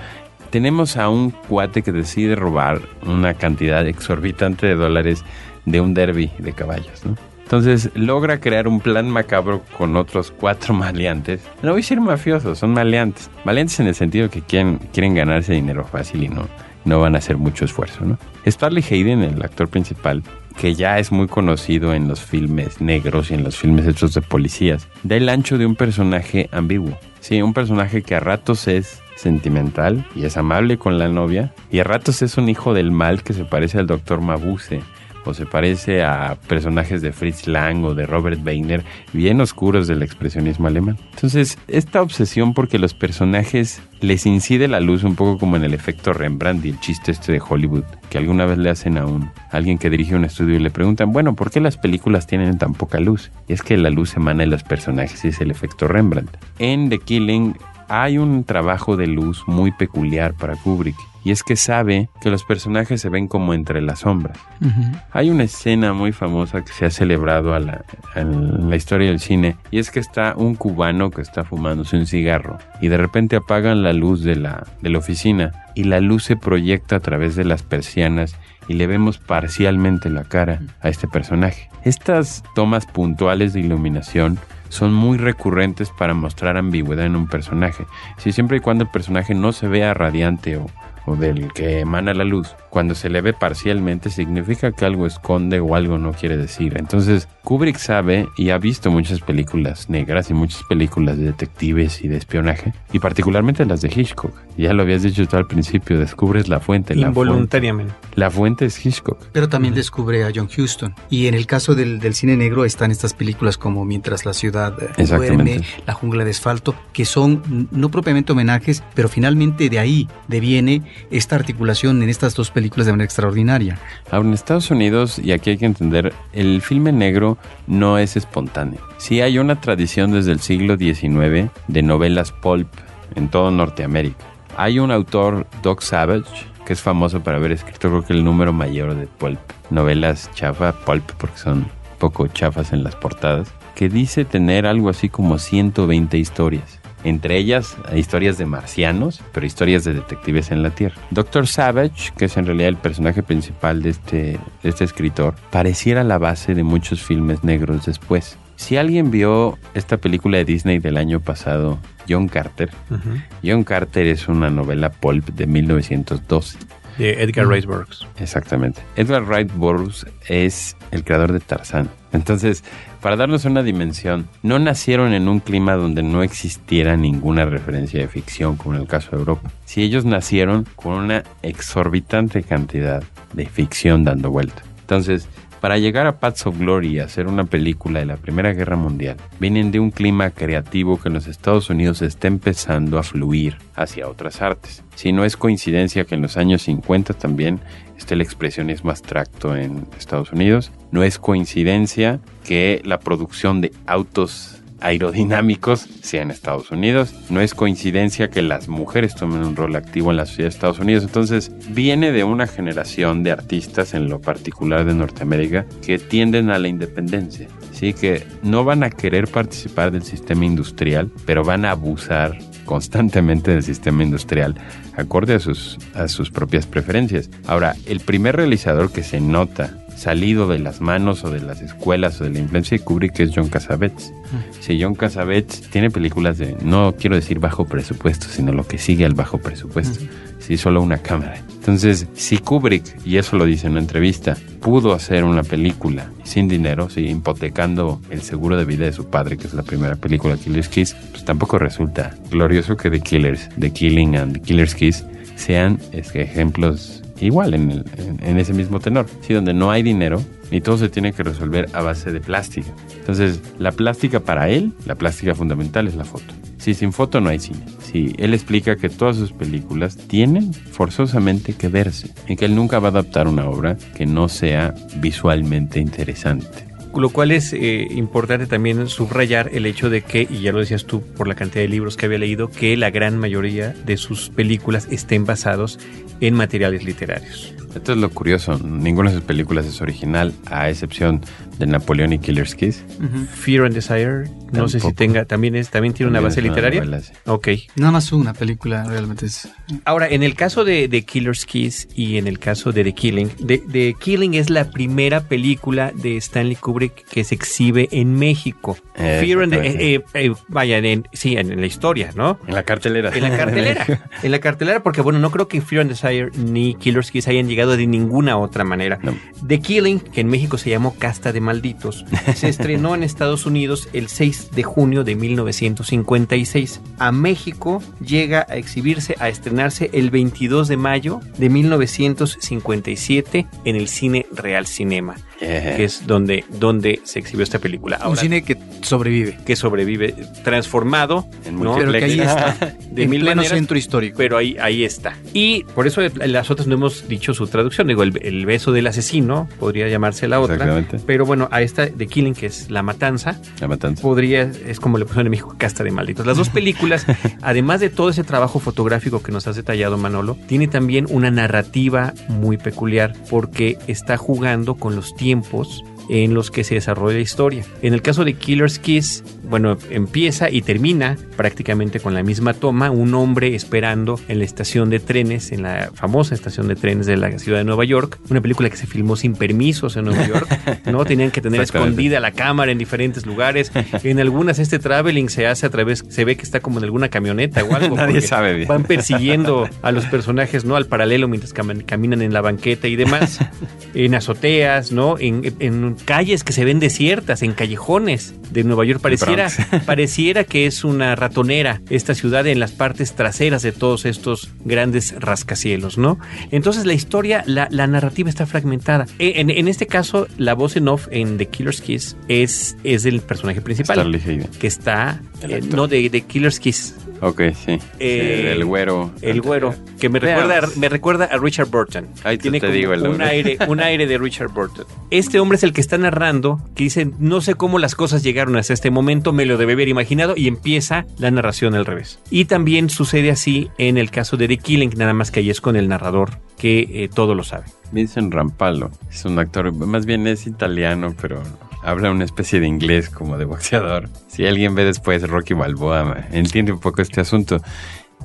Tenemos a un cuate que decide robar una cantidad exorbitante de dólares de un derby de caballos, ¿no? Entonces logra crear un plan macabro con otros cuatro maleantes. No voy a decir mafiosos, son maleantes. Maleantes en el sentido que quieren, quieren ganarse dinero fácil y no, no van a hacer mucho esfuerzo, ¿no? Starley Hayden, el actor principal, que ya es muy conocido en los filmes negros y en los filmes hechos de policías, da el ancho de un personaje ambiguo. Sí, un personaje que a ratos es sentimental y es amable con la novia, y a ratos es un hijo del mal que se parece al doctor Mabuse, o se parece a personajes de Fritz Lang o de Robert Weiner, bien oscuros del expresionismo alemán. Entonces, esta obsesión porque los personajes les incide la luz un poco como en el efecto Rembrandt y el chiste este de Hollywood, que alguna vez le hacen a un a alguien que dirige un estudio y le preguntan, bueno, ¿por qué las películas tienen tan poca luz? Y es que la luz emana de los personajes y es el efecto Rembrandt. En The Killing hay un trabajo de luz muy peculiar para Kubrick. Y es que sabe que los personajes se ven como entre las sombras. Hay una escena muy famosa que se ha celebrado a la, en la historia del cine. Y es que está un cubano que está fumándose un cigarro. Y de repente apagan la luz de la, de la oficina. Y la luz se proyecta a través de las persianas y le vemos parcialmente la cara a este personaje. Estas tomas puntuales de iluminación son muy recurrentes para mostrar ambigüedad en un personaje. Si siempre y cuando el personaje no se vea radiante o, o del que emana la luz, cuando se le ve parcialmente significa que algo esconde o algo no quiere decir. Entonces, Kubrick sabe y ha visto muchas películas negras y muchas películas de detectives y de espionaje, y particularmente las de Hitchcock. Ya lo habías dicho tú al principio, descubres la fuente. La Involuntariamente. Fuente, la fuente es Hitchcock. Pero también descubre a John Huston. Y en el caso del, del cine negro están estas películas como Mientras la ciudad eh, duerme, La jungla de asfalto, que son no propiamente homenajes, pero finalmente de ahí deviene esta articulación en estas dos películas de manera extraordinaria. Ahora, en Estados Unidos, y aquí hay que entender, el filme negro no es espontáneo. Sí hay una tradición desde el siglo XIX de novelas pulp en todo Norteamérica. Hay un autor, Doc Savage, que es famoso por haber escrito creo que el número mayor de pulp. Novelas chafa, pulp porque son poco chafas en las portadas, que dice tener algo así como 120 historias. Entre ellas, historias de marcianos, pero historias de detectives en la Tierra. Doctor Savage, que es en realidad el personaje principal de este, de este escritor, pareciera la base de muchos filmes negros después. Si alguien vio esta película de Disney del año pasado, John Carter, uh -huh. John Carter es una novela pulp de 1912. De Edgar Rice Burroughs. Exactamente. Edgar Rice Burroughs es el creador de Tarzán. Entonces, para darnos una dimensión, no nacieron en un clima donde no existiera ninguna referencia de ficción, como en el caso de Europa. Si ellos nacieron con una exorbitante cantidad de ficción dando vuelta. Entonces, para llegar a Paths of Glory y hacer una película de la Primera Guerra Mundial, vienen de un clima creativo que en los Estados Unidos está empezando a fluir hacia otras artes. Si no es coincidencia que en los años 50 también esté el expresionismo abstracto en Estados Unidos, no es coincidencia que la producción de autos aerodinámicos sea en Estados Unidos. No es coincidencia que las mujeres tomen un rol activo en la sociedad de Estados Unidos. Entonces, viene de una generación de artistas, en lo particular de Norteamérica, que tienden a la independencia. Sí, que no van a querer participar del sistema industrial, pero van a abusar constantemente del sistema industrial acorde a sus, a sus propias preferencias. Ahora, el primer realizador que se nota salido de las manos o de las escuelas o de la influencia de Kubrick es John Cassavetes. Si John Cassavetes tiene películas de, no quiero decir bajo presupuesto, sino lo que sigue al bajo presupuesto. Sí, solo una cámara. Entonces, si Kubrick, y eso lo dice en una entrevista, pudo hacer una película sin dinero, sí, hipotecando el seguro de vida de su padre, que es la primera película Killer's Kiss, pues tampoco resulta glorioso que The Killers, The Killing and The Killer's Kiss sean es que ejemplos igual en, el, en, en, ese mismo tenor, ¿sí? donde no hay dinero y todo se tiene que resolver a base de plástica. Entonces, la plástica para él, la plástica fundamental es la foto. Si sin foto no hay cine. Si él explica que todas sus películas tienen forzosamente que verse y que él nunca va a adaptar una obra que no sea visualmente interesante lo cual es eh, importante también subrayar el hecho de que, y ya lo decías tú por la cantidad de libros que había leído, que la gran mayoría de sus películas estén basados en materiales literarios. Esto es lo curioso, ninguna de sus películas es original, a excepción de Napoleón y Killer's Kiss. Uh -huh. Fear and Desire, no sé si tenga, también es, también tiene una base literaria. Novela, sí. Ok. Nada más una película realmente es. Ahora, en el caso de, de Killer's Kiss y en el caso de The Killing, The Killing es la primera película de Stanley Kubrick que se exhibe en México. Fear and eh, eh, vaya, en, sí, en, en, la historia, ¿no? En la cartelera. En la cartelera. en la cartelera, porque bueno, no creo que Fear and Desire ni Killer's Kiss hayan llegado de ninguna otra manera. No. The Killing, que en México se llamó Casta de Malditos, se estrenó en Estados Unidos el 6 de junio de 1956. A México llega a exhibirse, a estrenarse el 22 de mayo de 1957 en el Cine Real Cinema. Que es donde, donde se exhibió esta película. Un cine que sobrevive. que sobrevive transformado En ¿no? Pero que ahí está. de en mil pleno maneras, centro histórico. pero ahí, ahí está. Y por eso las otras no hemos dicho su traducción. Digo, el, el beso del asesino podría llamarse la otra. Exactamente. Pero bueno, a esta de Killing, que es La Matanza, La matanza. podría, es como le pusieron en México, Casta de Malditos. Las dos películas, además de todo ese trabajo fotográfico que nos has detallado, Manolo, tiene también una narrativa muy peculiar porque está jugando con los tiempos tiempos en los que se desarrolla la historia. En el caso de Killer's Kiss, bueno, empieza y termina prácticamente con la misma toma, un hombre esperando en la estación de trenes, en la famosa estación de trenes de la ciudad de Nueva York, una película que se filmó sin permisos en Nueva York, ¿no? Tenían que tener escondida la cámara en diferentes lugares. En algunas este traveling se hace a través, se ve que está como en alguna camioneta o algo. Nadie sabe bien. Van persiguiendo a los personajes, ¿no? Al paralelo mientras cam- caminan en la banqueta y demás. en azoteas, ¿no? En, en calles que se ven desiertas, en callejones de Nueva York. Pareciera, pareciera que es una ratonera esta ciudad en las partes traseras de todos estos grandes rascacielos, ¿no? Entonces la historia, la, la narrativa está fragmentada. E- En, en este caso, la voz en off en The Killer's Kiss es, es del personaje principal. Hayden. Que está, El eh, no, de, de Killer's Kiss. Ok, sí. Eh, Sí, el güero. El güero, que me recuerda, me recuerda a Richard Burton. Ahí Tiene te como digo el un aire, un aire de Richard Burton. Este hombre es el que está narrando, que dice, no sé cómo las cosas llegaron hasta este momento, me lo debe haber imaginado, y empieza la narración al revés. Y también sucede así en el caso de The Killing, nada más que ahí es con el narrador que eh, todo lo sabe. Vincent Rampalo. Es un actor, más bien es italiano, pero habla una especie de inglés como de boxeador. Si alguien ve después Rocky Balboa, entiende un poco este asunto.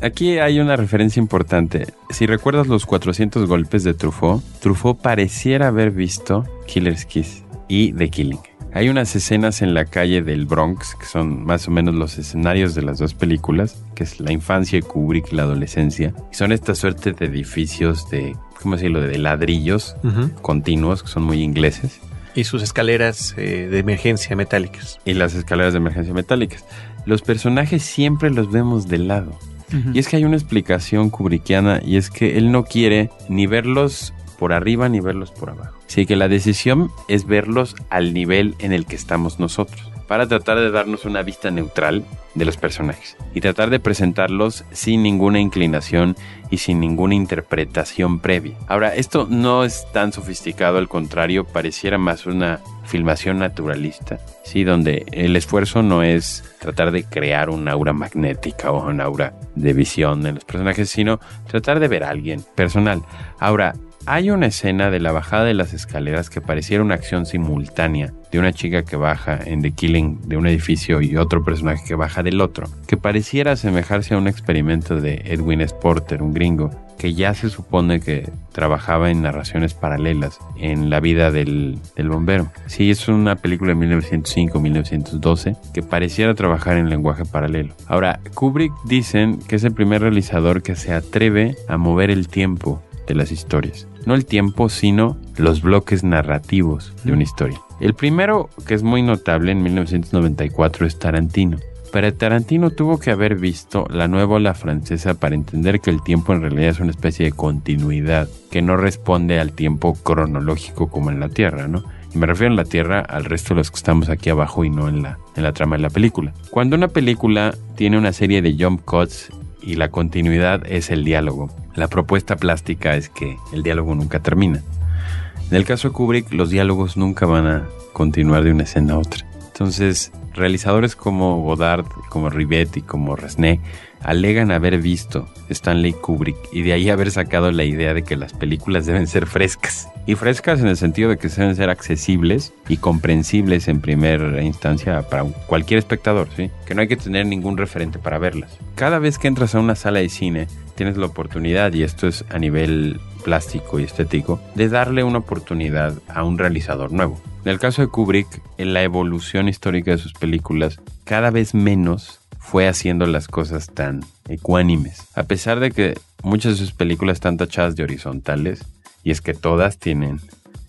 Aquí hay una referencia importante. Si recuerdas los 400 golpes de Truffaut, Truffaut pareciera haber visto Killer's Kiss y The Killing. Hay unas escenas en la calle del Bronx, que son más o menos los escenarios de las dos películas, que es la infancia de Kubrick y la adolescencia. Y son esta suerte de edificios de, ¿cómo decirlo?, de ladrillos continuos, que son muy ingleses, Y sus escaleras eh, de emergencia metálicas. y las escaleras de emergencia metálicas. Los personajes siempre los vemos de lado. Y es que hay una explicación kubrickiana y es que él no quiere ni verlos por arriba ni verlos por abajo. Así que la decisión es verlos al nivel en el que estamos nosotros, para tratar de darnos una vista neutral de los personajes y tratar de presentarlos sin ninguna inclinación y sin ninguna interpretación previa. Ahora, esto no es tan sofisticado, al contrario, pareciera más una filmación naturalista, sí, donde el esfuerzo no es tratar de crear un aura magnética o un aura de visión en los personajes, sino tratar de ver a alguien personal. Ahora, hay una escena de la bajada de las escaleras que pareciera una acción simultánea de una chica que baja en The Killing de un edificio y otro personaje que baja del otro, que pareciera asemejarse a un experimento de Edwin S. Porter, un gringo, que ya se supone que trabajaba en narraciones paralelas en la vida del, del bombero. Sí, es una película de 1905-1912 que pareciera trabajar en lenguaje paralelo. Ahora, Kubrick dicen que es el primer realizador que se atreve a mover el tiempo de las historias. No el tiempo, sino los bloques narrativos de una historia. El primero, que es muy notable en 1994, es Tarantino. Pero Tarantino tuvo que haber visto la nueva ola francesa para entender que el tiempo en realidad es una especie de continuidad que no responde al tiempo cronológico como en la Tierra, ¿no? Y me refiero en la Tierra al resto de los que estamos aquí abajo y no en la, en la trama de la película. Cuando una película tiene una serie de jump cuts y la continuidad es el diálogo, la propuesta plástica es que el diálogo nunca termina. En el caso de Kubrick, los diálogos nunca van a continuar de una escena a otra. Entonces, realizadores como Godard, como Rivet y como Resné alegan haber visto Stanley Kubrick y de ahí haber sacado la idea de que las películas deben ser frescas. Y frescas en el sentido de que deben ser accesibles y comprensibles en primera instancia para cualquier espectador, ¿sí? Que no hay que tener ningún referente para verlas. Cada vez que entras a una sala de cine, tienes la oportunidad, y esto es a nivel plástico y estético, de darle una oportunidad a un realizador nuevo. En el caso de Kubrick, en la evolución histórica de sus películas, cada vez menos fue haciendo las cosas tan ecuánimes. A pesar de que muchas de sus películas están tachadas de horizontales, y es que todas tienen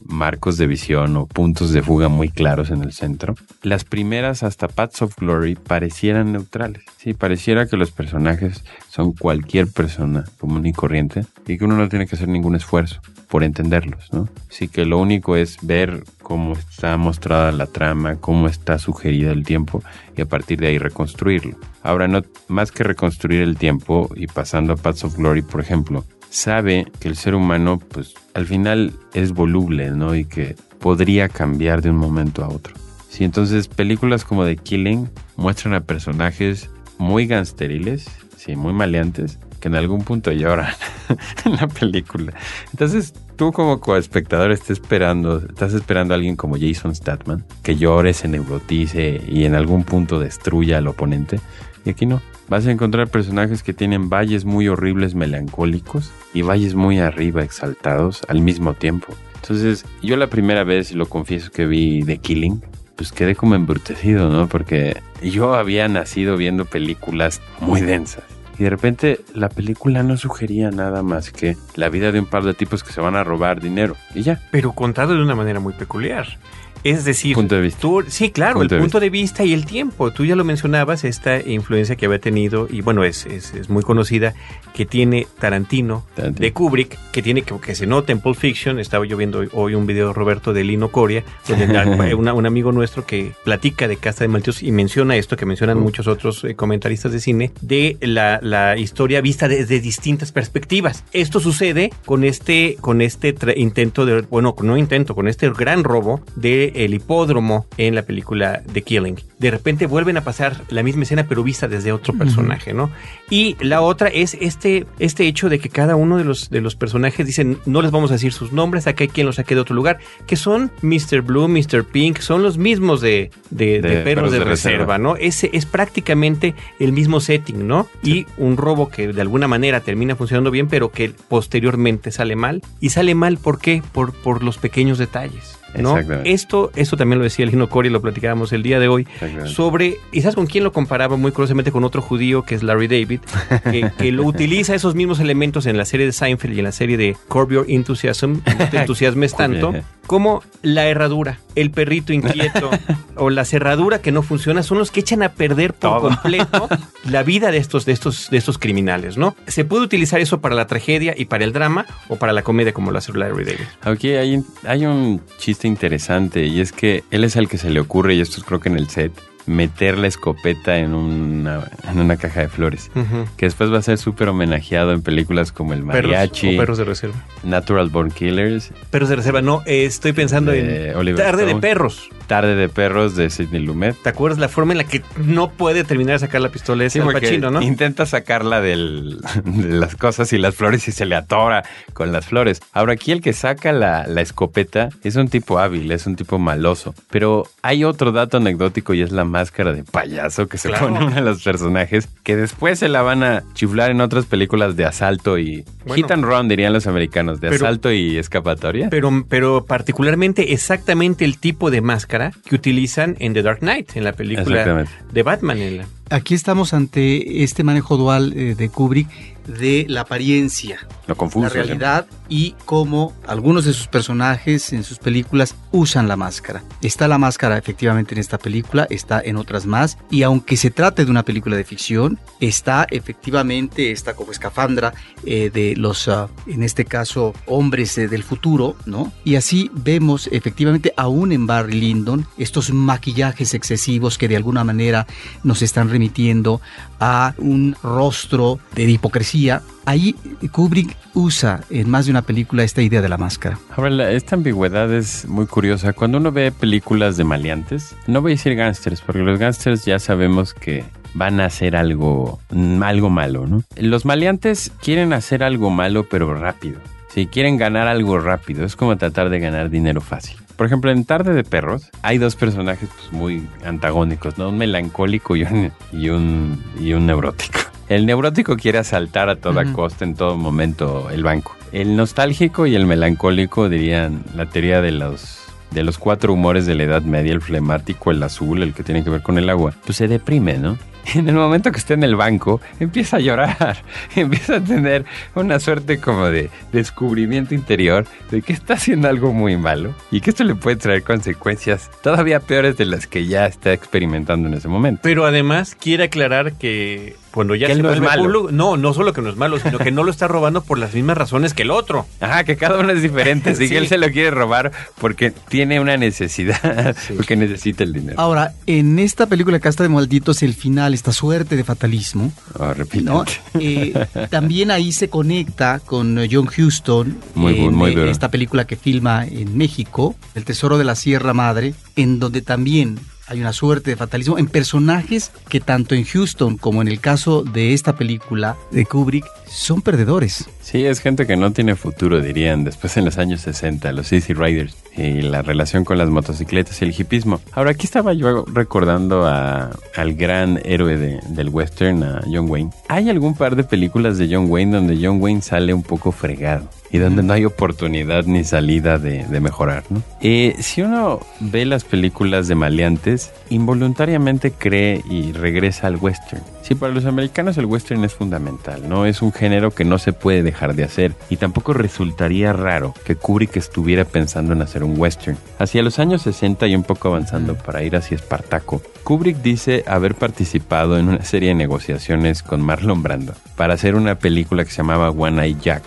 marcos de visión o puntos de fuga muy claros en el centro. Las primeras, hasta Paths of Glory, parecieran neutrales. Sí, pareciera que los personajes son cualquier persona común y corriente y que uno no tiene que hacer ningún esfuerzo por entenderlos, ¿no? Así que lo único es ver cómo está mostrada la trama, cómo está sugerida el tiempo y a partir de ahí reconstruirlo. Ahora, no más que reconstruir el tiempo y pasando a Paths of Glory, por ejemplo, sabe que el ser humano, pues al final es voluble, ¿no? Y que podría cambiar de un momento a otro. Sí, entonces películas como The Killing muestran a personajes muy gangsteriles, sí, muy maleantes, que en algún punto lloran en la película. Entonces, tú como coespectador estás esperando, estás esperando a alguien como Jason Statham, que llore, se neurotice y en algún punto destruya al oponente. Y aquí no. Vas a encontrar personajes que tienen valles muy horribles melancólicos y valles muy arriba exaltados al mismo tiempo. Entonces, yo la primera vez, lo confieso que vi The Killing, pues quedé como embrutecido, ¿no? Porque yo había nacido viendo películas muy densas. Y de repente la película no sugería nada más que la vida de un par de tipos que se van a robar dinero. Y ya. Pero contado de una manera muy peculiar. Es decir, Punto de vista. tú- sí, claro, Punto el de punto de vista y el tiempo. Tú ya lo mencionabas, esta influencia que había tenido, y bueno, es, es, es muy conocida, que tiene Tarantino, Tarantino. de Kubrick, que tiene que, que se nota en Pulp Fiction. Estaba yo viendo hoy, un video, Roberto, de Lino Coria, donde una- un amigo nuestro que platica de Casa de Malditos y menciona esto, que mencionan muchos otros eh, comentaristas de cine, de la, la historia vista desde distintas perspectivas. Esto sucede con este, con este intento de, bueno, no intento, con este gran robo del hipódromo en la película The Killing. De repente vuelven a pasar la misma escena, pero vista desde otro personaje, ¿no? Y la otra es este, este hecho de que cada uno de los, de los personajes dicen, no les vamos a decir sus nombres, acá hay quien los saque de otro lugar, que son Mr. Blue, Mr. Pink, son los mismos de, de, de De perros, de, reserva, reserva. ¿no? Ese es prácticamente el mismo setting, ¿no? Y un robo que de alguna manera termina funcionando bien, pero que posteriormente sale mal. Y sale mal, ¿por qué? Por, por los pequeños detalles. ¿No? Esto, esto también lo decía Lino Cori, lo platicábamos el día de hoy, sobre, ¿y sabes con quién lo comparaba muy curiosamente con otro judío que es Larry David, que, que lo utiliza esos mismos elementos en la serie de Seinfeld y en la serie de Curb Your Enthusiasm, no te entusiasmes tanto, como la herradura, el perrito inquieto o la cerradura que no funciona, son los que echan a perder por Todo. completo la vida de estos, de estos, de estos criminales, ¿no? Se puede utilizar eso para la tragedia y para el drama o para la comedia como lo hace Larry David. Aquí hay, hay un chiste interesante y es que él es al que se le ocurre, y esto es creo que en el set, meter la escopeta en una, en una caja de flores. Que después va a ser súper homenajeado en películas como El Perros Mariachi, o perros de reserva. Natural Born Killers, Perros de reserva, no, eh, estoy pensando De en Oliver Tarde de. Perros. Tarde de Perros de Sidney Lumet. ¿Te acuerdas la forma en la que no puede terminar de sacar la pistola ese Sí, Pacino, no? intenta sacarla del- de las cosas y las flores y se le atora con las flores. Ahora aquí el que saca la, la escopeta es un tipo hábil, es un tipo maloso. Pero hay otro dato anecdótico y es la máscara de payaso que se Claro. pone uno de los personajes que después se la van a chiflar en otras películas de asalto y Bueno. hit and run dirían los americanos, de Pero- asalto y escapatoria. Pero, pero particularmente exactamente el tipo de máscara que utilizan en The Dark Knight, en la película de Batman. en la- Aquí estamos ante este manejo dual eh, de Kubrick de la apariencia, Lo confuso. la realidad y cómo algunos de sus personajes en sus películas usan la máscara. Está la máscara efectivamente en esta película, está en otras más y aunque se trate de una película de ficción, está efectivamente esta como escafandra eh, de los, ah, en este caso, hombres eh, del futuro, ¿no? Y así vemos efectivamente aún en Barry Lyndon estos maquillajes excesivos que de alguna manera nos están remitiendo a un rostro de hipocresía. Ahí Kubrick usa en más de una película esta idea de la máscara. Ahora, esta ambigüedad es muy curiosa. Cuando uno ve películas de maleantes, no voy a decir gángsters, porque los gángsters ya sabemos que van a hacer algo, mm, algo malo, ¿no? Los maleantes quieren hacer algo malo, pero rápido. Si quieren ganar algo rápido, es como tratar de ganar dinero fácil. Por ejemplo, en Tarde de Perros hay dos personajes pues, muy antagónicos, ¿no? Un melancólico y un, y un, y un neurótico. El neurótico quiere asaltar a toda costa, en todo momento, el banco. El nostálgico y el melancólico dirían la teoría de los de los cuatro humores de la Edad Media, el flemático, el azul, el que tiene que ver con el agua, pues se deprime, ¿no? En el momento que está en el banco, empieza a llorar, empieza a tener una suerte como de descubrimiento interior de que está haciendo algo muy malo y que esto le puede traer consecuencias todavía peores de las que ya está experimentando en ese momento. Pero además quiere aclarar que cuando ya Que él se no es malo. público- no, no solo que no es malo, sino que no lo está robando por las mismas razones que el otro. Ajá, que cada uno es diferente, así Sí. que él se lo quiere robar porque tiene una necesidad, porque necesita el dinero. Ahora, en esta película Casta de Malditos, el final, esta suerte de fatalismo, Oh. ¿no? Eh, también ahí se conecta con eh, John Huston Muy en muy eh, esta película que filma en México, El Tesoro de la Sierra Madre, en donde también hay una suerte de fatalismo en personajes que tanto en Houston como en el caso de esta película de Kubrick son perdedores. Sí, es gente que no tiene futuro, dirían, después en los años 60, los Easy Riders y la relación con las motocicletas y el hipismo. Ahora, aquí estaba yo recordando al gran héroe de- del western, a John Wayne. Hay algún par de películas de John Wayne donde John Wayne sale un poco fregado y donde no hay oportunidad ni salida de, de mejorar, ¿no? Eh, si uno ve las películas de maleantes, involuntariamente cree y regresa al western. Sí, para los americanos el western es fundamental, ¿no? Es un género que no se puede dejar de hacer y tampoco resultaría raro que Kubrick estuviera pensando en hacer un western. Hacia los años 60 y un poco avanzando para ir hacia Espartaco, Kubrick dice haber participado en una serie de negociaciones con Marlon Brando para hacer una película que se llamaba One Eye Jack.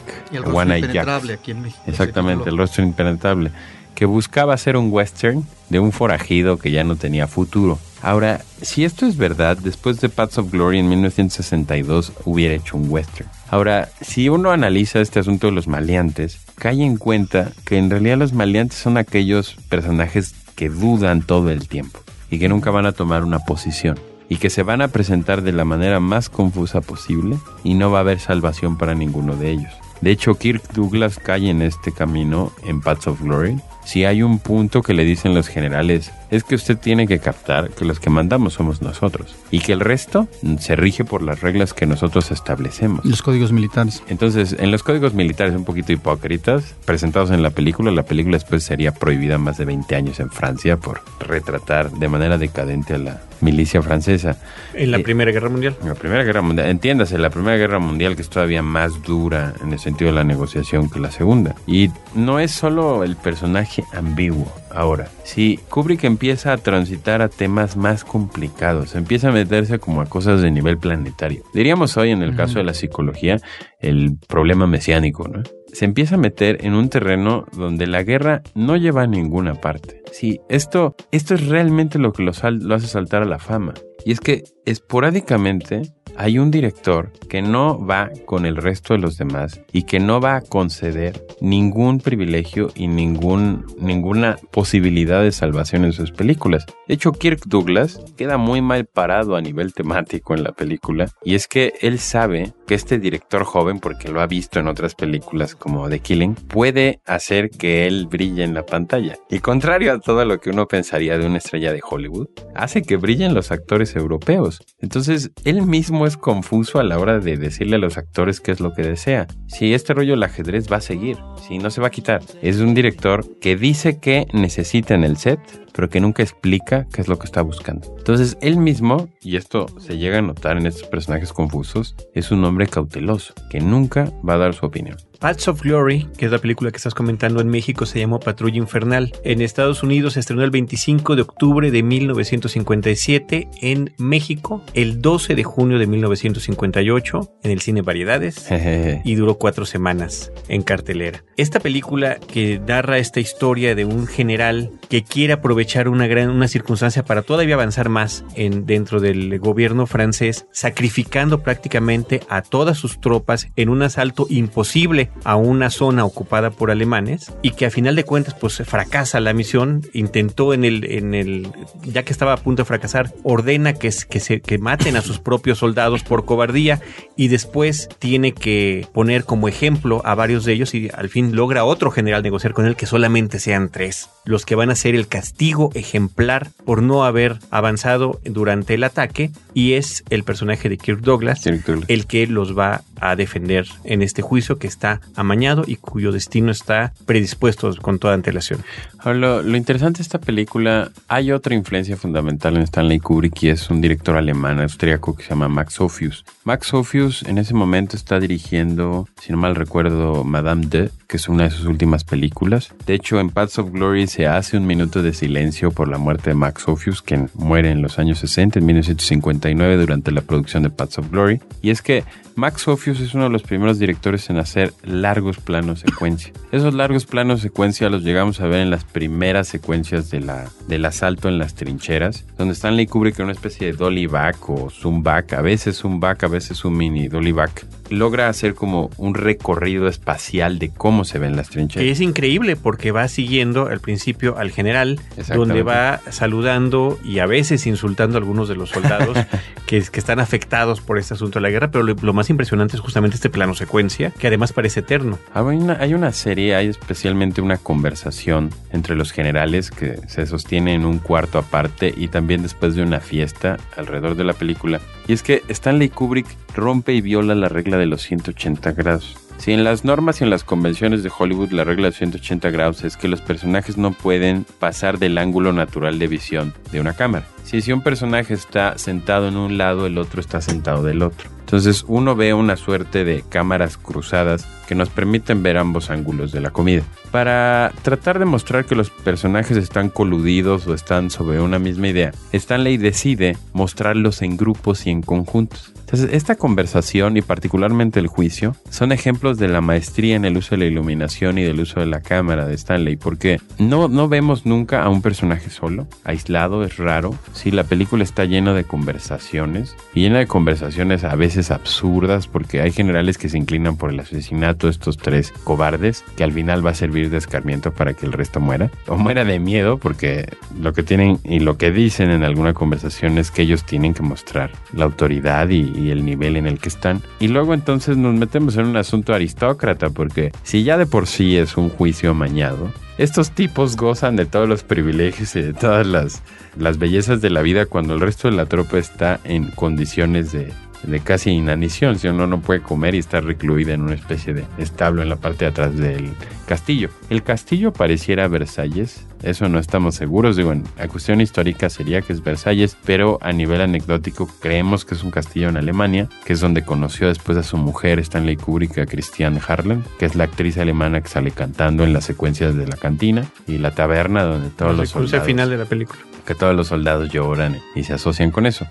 One Eye Jack. Impenetrable aquí en México. Exactamente, el rostro impenetrable, que buscaba hacer un western de un forajido que ya no tenía futuro. Ahora, si esto es verdad, después de Paths of Glory en 1962 hubiera hecho un western. Ahora, si uno analiza este asunto de los maleantes, cae en cuenta que en realidad los maleantes son aquellos personajes que dudan todo el tiempo y que nunca van a tomar una posición y que se van a presentar de la manera más confusa posible y no va a haber salvación para ninguno de ellos. De hecho, Kirk Douglas cae en este camino en Paths of Glory. Si hay un punto que le dicen los generales, es que usted tiene que captar que los que mandamos somos nosotros y que el resto se rige por las reglas que nosotros establecemos. Los códigos militares. Entonces, en los códigos militares un poquito hipócritas, presentados en la película, la película después sería prohibida más de 20 años en Francia por retratar de manera decadente a la milicia francesa. En la Eh, Primera Guerra Mundial. en la Primera Guerra Mundial, entiéndase, la Primera Guerra Mundial que es todavía más dura en el sentido de la negociación que la Segunda. Y no es solo el personaje ambiguo. Ahora, si Kubrick empieza a transitar a temas más complicados, empieza a meterse como a cosas de nivel planetario. Diríamos hoy en el caso de la psicología, el problema mesiánico, ¿no? Se empieza a meter en un terreno donde la guerra no lleva a ninguna parte. Sí, esto, esto es realmente lo que lo, sal- lo hace saltar a la fama. Y es que esporádicamente hay un director que no va con el resto de los demás y que no va a conceder ningún privilegio y ningún, ninguna posibilidad de salvación en sus películas. De hecho, Kirk Douglas queda muy mal parado a nivel temático en la película y es que él sabe que este director joven, porque lo ha visto en otras películas como The Killing, puede hacer que él brille en la pantalla. Y contrario a todo lo que uno pensaría de una estrella de Hollywood, hace que brillen los actores europeos. Entonces, él mismo es confuso a la hora de decirle a los actores qué es lo que desea. Si este rollo del ajedrez va a seguir, si no se va a quitar. Es un director que dice que necesita en el set, pero que nunca explica qué es lo que está buscando. Entonces, él mismo, y esto se llega a notar en estos personajes confusos, es un hombre cauteloso, que nunca va a dar su opinión. Paths of Glory, que es la película que estás comentando en México, se llamó Patrulla Infernal. En Estados Unidos se estrenó el 25 de octubre de 1957, en México el 12 de junio de 1958, en el cine Variedades. Y duró cuatro semanas en cartelera. Esta película que narra esta historia de un general que quiere aprovechar una gran una circunstancia para todavía avanzar más en dentro del gobierno francés, sacrificando prácticamente a todas sus tropas en un asalto imposible a una zona ocupada por alemanes y que a final de cuentas pues fracasa la misión, intentó en el en el ya que estaba a punto de fracasar, ordena que, se que maten a sus propios soldados por cobardía y después tiene que poner como ejemplo a varios de ellos y al fin logra otro general negociar con él que solamente sean tres, los que van a ser el castigo ejemplar por no haber avanzado durante el ataque y es el personaje de Kirk Douglas Kirk Douglas. el que los va a defender en este juicio que está amañado y cuyo destino está predispuesto con toda antelación. Lo, interesante de esta película, hay otra influencia fundamental en Stanley Kubrick y es un director alemán, austríaco que se llama Max Ophues. Max Ophues en ese momento está dirigiendo, si no mal recuerdo, Madame de, que es una de sus últimas películas. De hecho, en Paths of Glory se hace un minuto de silencio por la muerte de Max Ophues, quien muere en los años 60, en 1959, durante la producción de Paths of Glory. Y es que Max Ophues es uno de los primeros directores en hacer largos planos secuencia. Esos largos planos secuencia los llegamos a ver en las primeras secuencias de la, del asalto en las trincheras, donde Stanley Kubrick en una especie de dolly back o zoom back, a veces zoom back, a veces un mini dolly back, logra hacer como un recorrido espacial de cómo se ven las trincheras. Es increíble porque va siguiendo al principio al general, donde va saludando y a veces insultando a algunos de los soldados que, que, están afectados por este asunto de la guerra, pero lo, lo, más impresionante es justamente este plano secuencia, que además parece eterno. Hay una, hay una serie, hay especialmente una conversación entre los generales que se sostiene en un cuarto aparte y también después de una fiesta alrededor de la película. Y es que Stanley Kubrick rompe y viola la regla de los 180 grados. Si en las normas y en las convenciones de Hollywood la regla de 180 grados es que los personajes no pueden pasar del ángulo natural de visión de una cámara. Si, si un personaje está sentado en un lado, el otro está sentado del otro. Entonces uno ve una suerte de cámaras cruzadas que nos permiten ver ambos ángulos de la comida. Para tratar de mostrar que los personajes están coludidos o están sobre una misma idea, Stanley decide mostrarlos en grupos y en conjuntos. Esta conversación y particularmente el juicio son ejemplos de la maestría en el uso de la iluminación y del uso de la cámara de Stanley, porque no, no vemos nunca a un personaje solo, aislado, es raro. Sí, la película está llena de conversaciones y llena de conversaciones a veces absurdas, porque hay generales que se inclinan por el asesinato de estos tres cobardes, que al final va a servir de escarmiento para que el resto muera, o muera de miedo, porque lo que tienen y lo que dicen en alguna conversación es que ellos tienen que mostrar la autoridad y el nivel en el que están. Y luego entonces nos metemos en un asunto aristócrata, porque si ya de por sí es un juicio amañado, estos tipos gozan de todos los privilegios y de todas las, las bellezas de la vida cuando el resto de la tropa está en condiciones de, de casi inanición, si uno no puede comer y está recluida en una especie de establo en la parte de atrás del castillo. El castillo pareciera Versalles, eso no estamos seguros, digo, en la cuestión histórica sería que es Versalles, pero a nivel anecdótico creemos que es un castillo en Alemania, que es donde conoció después a su mujer Stanley Kubrick, a Christian Harlan, que es la actriz alemana que sale cantando en las secuencias de la cantina y la taberna donde todos el los soldados... final de la película. Que todos los soldados lloran y se asocian con eso.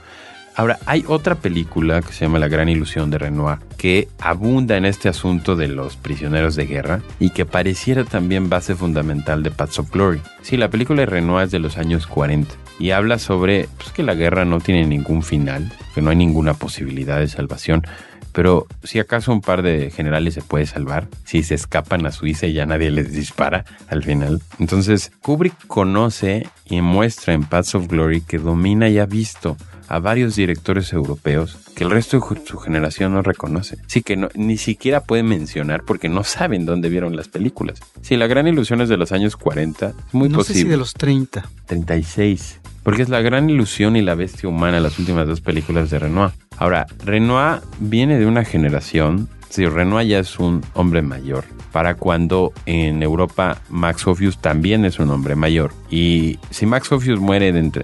Ahora, hay otra película que se llama La Gran Ilusión de Renoir, que abunda en este asunto de los prisioneros de guerra y que pareciera también base fundamental de Paths of Glory. Sí, la película de Renoir es de los años 40 y habla sobre pues, que la guerra no tiene ningún final, que no hay ninguna posibilidad de salvación. Pero si acaso un par de generales se puede salvar, si se escapan a Suiza y ya nadie les dispara al final. Entonces, Kubrick conoce y muestra en Paths of Glory que domina y ha visto a varios directores europeos que el resto de su generación no reconoce. Sí que no, ni siquiera pueden mencionar porque no saben dónde vieron las películas. Sí, la gran ilusión es de los años 40, es muy no posible. sé si de los 30. 36. Porque es la gran ilusión y la bestia humana, las últimas dos películas de Renoir. Ahora, Renoir viene de una generación, Renoir ya es un hombre mayor. Para cuando en Europa Max Ophues también es un hombre mayor. Y si Max Ophues muere entre,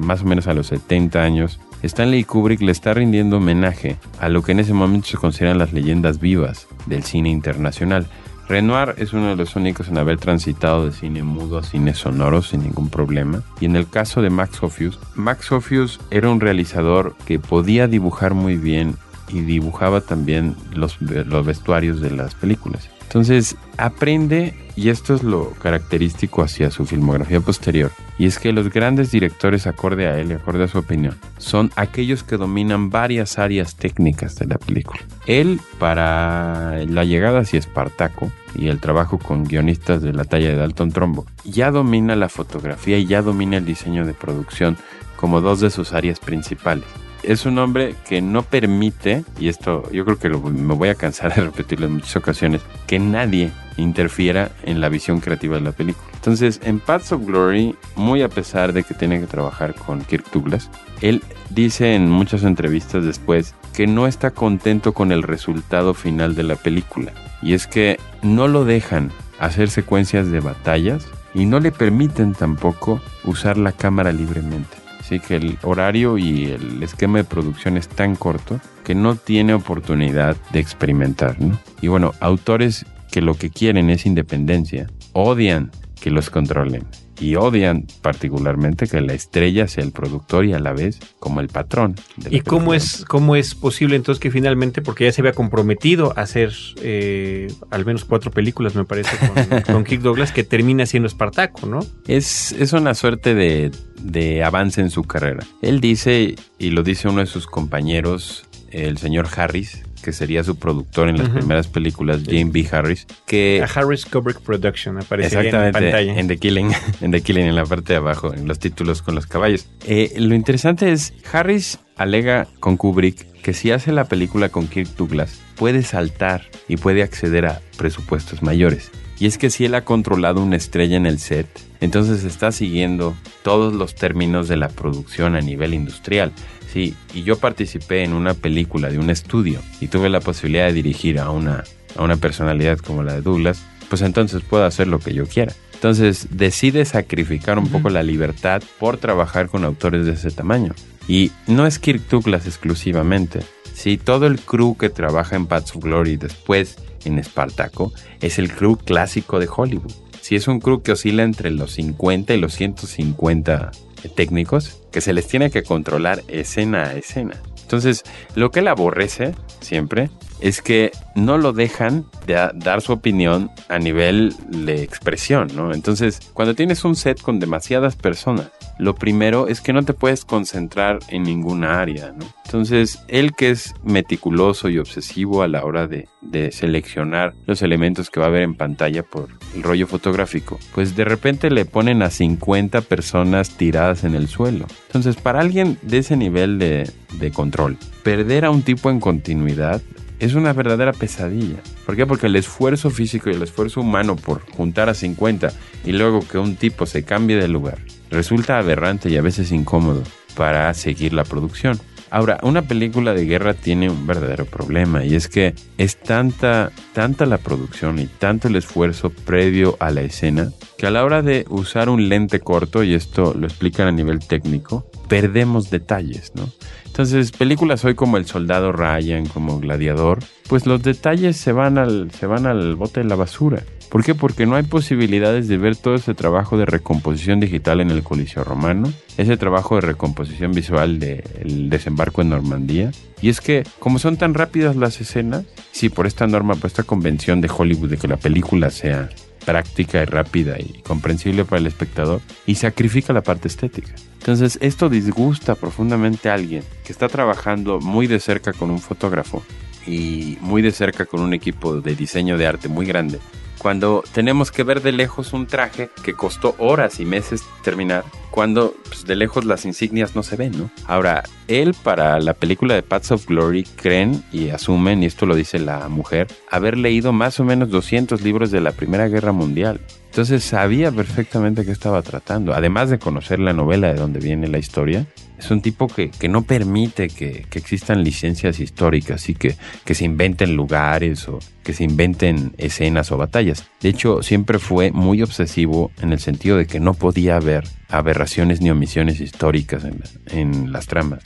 más o menos a los 70 años, Stanley Kubrick le está rindiendo homenaje a lo que en ese momento se consideran las leyendas vivas del cine internacional. Renoir es uno de los únicos en haber transitado de cine mudo a cine sonoro sin ningún problema. Y en el caso de Max Ophues, Max Ophues era un realizador que podía dibujar muy bien y dibujaba también los, los vestuarios de las películas. Entonces aprende, y esto es lo característico hacia su filmografía posterior, y es que los grandes directores, acorde a él y acorde a su opinión, son aquellos que dominan varias áreas técnicas de la película. Él, para la llegada hacia Espartaco y el trabajo con guionistas de la talla de Dalton Trombo, ya domina la fotografía y ya domina el diseño de producción como dos de sus áreas principales es un hombre que no permite, y esto yo creo que me voy a cansar de repetirlo en muchas ocasiones, que nadie interfiera en la visión creativa de la película. Entonces, en Paths of Glory, muy a pesar de que tiene que trabajar con Kirk Douglas, él dice en muchas entrevistas después que no está contento con el resultado final de la película. Y es que no lo dejan hacer secuencias de batallas y no le permiten tampoco usar la cámara libremente. Así que el horario y el esquema de producción es tan corto que no tiene oportunidad de experimentar. ¿no? Y bueno, autores que lo que quieren es independencia, odian que los controlen y odian particularmente que la estrella sea el productor y a la vez como el patrón. ¿Y cómo es, cómo es posible entonces que finalmente, porque ya se había comprometido a hacer eh, al menos cuatro películas, me parece, con, con Kirk Douglas, que termina siendo Espartaco, ¿no? Es, es una suerte de, de avance en su carrera. Él dice, y lo dice uno de sus compañeros, el señor Harris, que sería su productor en las primeras películas, James B. Harris, que... A Harris Kubrick Production aparecería en Exactamente, pantalla. en The Killing, en The Killing, en la parte de abajo, en los títulos con los caballos. Eh, lo interesante es, Harris alega con Kubrick que si hace la película con Kirk Douglas, puede saltar y puede acceder a presupuestos mayores. Y es que si él ha controlado una estrella en el set, entonces está siguiendo todos los términos de la producción a nivel industrial. Sí, y yo participé en una película de un estudio y tuve la posibilidad de dirigir a una, a una personalidad como la de Douglas, pues entonces puedo hacer lo que yo quiera. Entonces decide sacrificar un poco la libertad por trabajar con autores de ese tamaño. Y no es Kirk Douglas exclusivamente. Sí, todo el crew que trabaja en Paths of Glory después en Espartaco es el crew clásico de Hollywood. Sí, es un crew que oscila entre los 50 y los 150 técnicos que se les tiene que controlar escena a escena. Entonces, lo que él aborrece siempre es que no lo dejan de dar su opinión a nivel de expresión, ¿no? Entonces, cuando tienes un set con demasiadas personas, lo primero es que no te puedes concentrar en ninguna área, ¿no? Entonces, él que es meticuloso y obsesivo a la hora de, seleccionar los elementos que va a ver en pantalla por el rollo fotográfico, pues de repente le ponen a 50 personas tiradas en el suelo. Entonces, para alguien de ese nivel de control, perder a un tipo en continuidad es una verdadera pesadilla. ¿Por qué? Porque el esfuerzo físico y el esfuerzo humano por juntar a 50 y luego que un tipo se cambie de lugar resulta aberrante y a veces incómodo para seguir la producción. Ahora, una película de guerra tiene un verdadero problema y es que es tanta, tanta la producción y tanto el esfuerzo previo a la escena que a la hora de usar un lente corto, y esto lo explican a nivel técnico, perdemos detalles, ¿no? Entonces, películas hoy como El Soldado Ryan, como Gladiador, pues los detalles se van al, se van al bote de la basura. ¿Por qué? Porque no hay posibilidades de ver todo ese trabajo de recomposición digital en el Coliseo Romano, ese trabajo de recomposición visual del desembarco en Normandía. Y es que, como son tan rápidas las escenas, sí, por esta norma, por esta convención de Hollywood de que la película sea práctica y rápida y comprensible para el espectador, y sacrifica la parte estética. Entonces, esto disgusta profundamente a alguien que está trabajando muy de cerca con un fotógrafo y muy de cerca con un equipo de diseño de arte muy grande. Cuando tenemos que ver de lejos un traje que costó horas y meses terminar, cuando pues, de lejos las insignias no se ven, ¿no? Ahora, él para la película de Paths of Glory creen y asumen, y esto lo dice la mujer, haber leído más o menos 200 libros de la Primera Guerra Mundial. Entonces sabía perfectamente qué estaba tratando. Además de conocer la novela de donde viene la historia, es un tipo que, que no permite que, que existan licencias históricas y que, que se inventen lugares o que se inventen escenas o batallas. De hecho, siempre fue muy obsesivo en el sentido de que no podía haber aberraciones ni omisiones históricas en, en las tramas.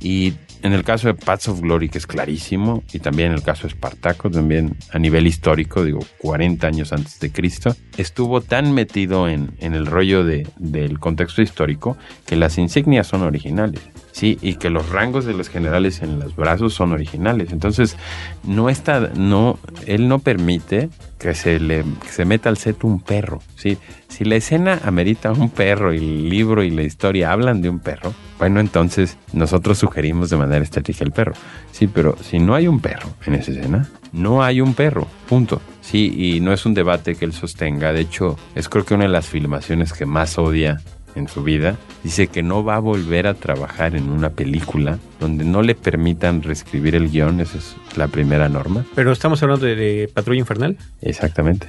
Y en el caso de Paths of Glory, que es clarísimo, y también en el caso de Espartaco, también a nivel histórico, digo, 40 años antes de Cristo, estuvo tan metido en, en el rollo de, del contexto histórico que las insignias son originales. Sí, y que los rangos de los generales en los brazos son originales. Entonces, no está, no, él no permite que se le que se meta al set un perro. Sí, si la escena amerita un perro y el libro y la historia hablan de un perro, bueno, entonces nosotros sugerimos de manera estética el perro. Sí, pero si no hay un perro en esa escena, no hay un perro, punto. Sí, y no es un debate que él sostenga. De hecho, es creo que una de las filmaciones que más odia en su vida, dice que no va a volver a trabajar en una película donde no le permitan reescribir el guion, esa es la primera norma. Pero estamos hablando de, de Patrulla Infernal. Exactamente.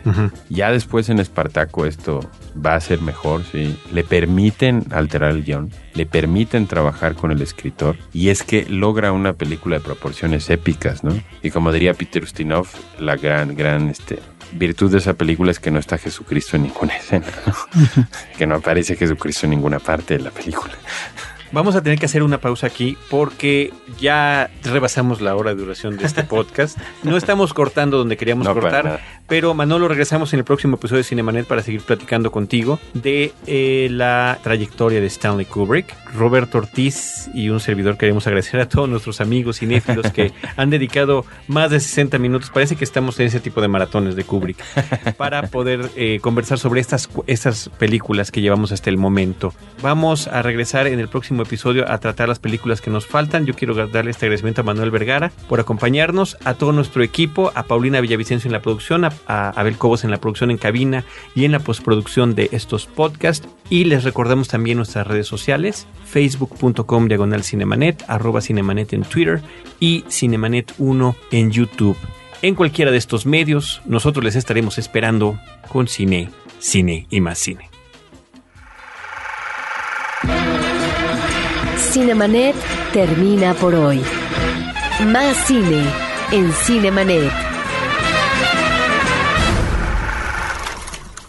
Ya después en Espartaco esto va a ser mejor, sí. Le permiten alterar el guion, le permiten trabajar con el escritor y es que logra una película de proporciones épicas, ¿no? Y como diría Peter Ustinov, la gran, gran este, virtud de esa película es que no está Jesucristo en ninguna escena, ¿no? que no aparece Jesucristo en ninguna parte de la película. Vamos a tener que hacer una pausa aquí porque ya rebasamos la hora de duración de este podcast. No estamos cortando donde queríamos No, cortar. Pero Manolo regresamos en el próximo episodio de Cinemanet para seguir platicando contigo de eh, la trayectoria de Stanley Kubrick. Roberto Ortiz y un servidor queremos agradecer a todos nuestros amigos cinéfilos que han dedicado más de 60 minutos. Parece que estamos en ese tipo de maratones de Kubrick para poder eh, conversar sobre estas, estas películas que llevamos hasta el momento. Vamos a regresar en el próximo episodio a tratar las películas que nos faltan. Yo quiero darle este agradecimiento a Manuel Vergara por acompañarnos, a todo nuestro equipo, a Paulina Villavicencio en la producción, a, a Abel Cobos en la producción en cabina y en la postproducción de estos podcasts. Y les recordamos también nuestras redes sociales, facebook.com diagonal cinemanet, arroba cinemanet en Twitter y cinemanet1 en YouTube. En cualquiera de estos medios, nosotros les estaremos esperando con cine, cine y más cine. Cinemanet termina por hoy. Más cine en Cinemanet.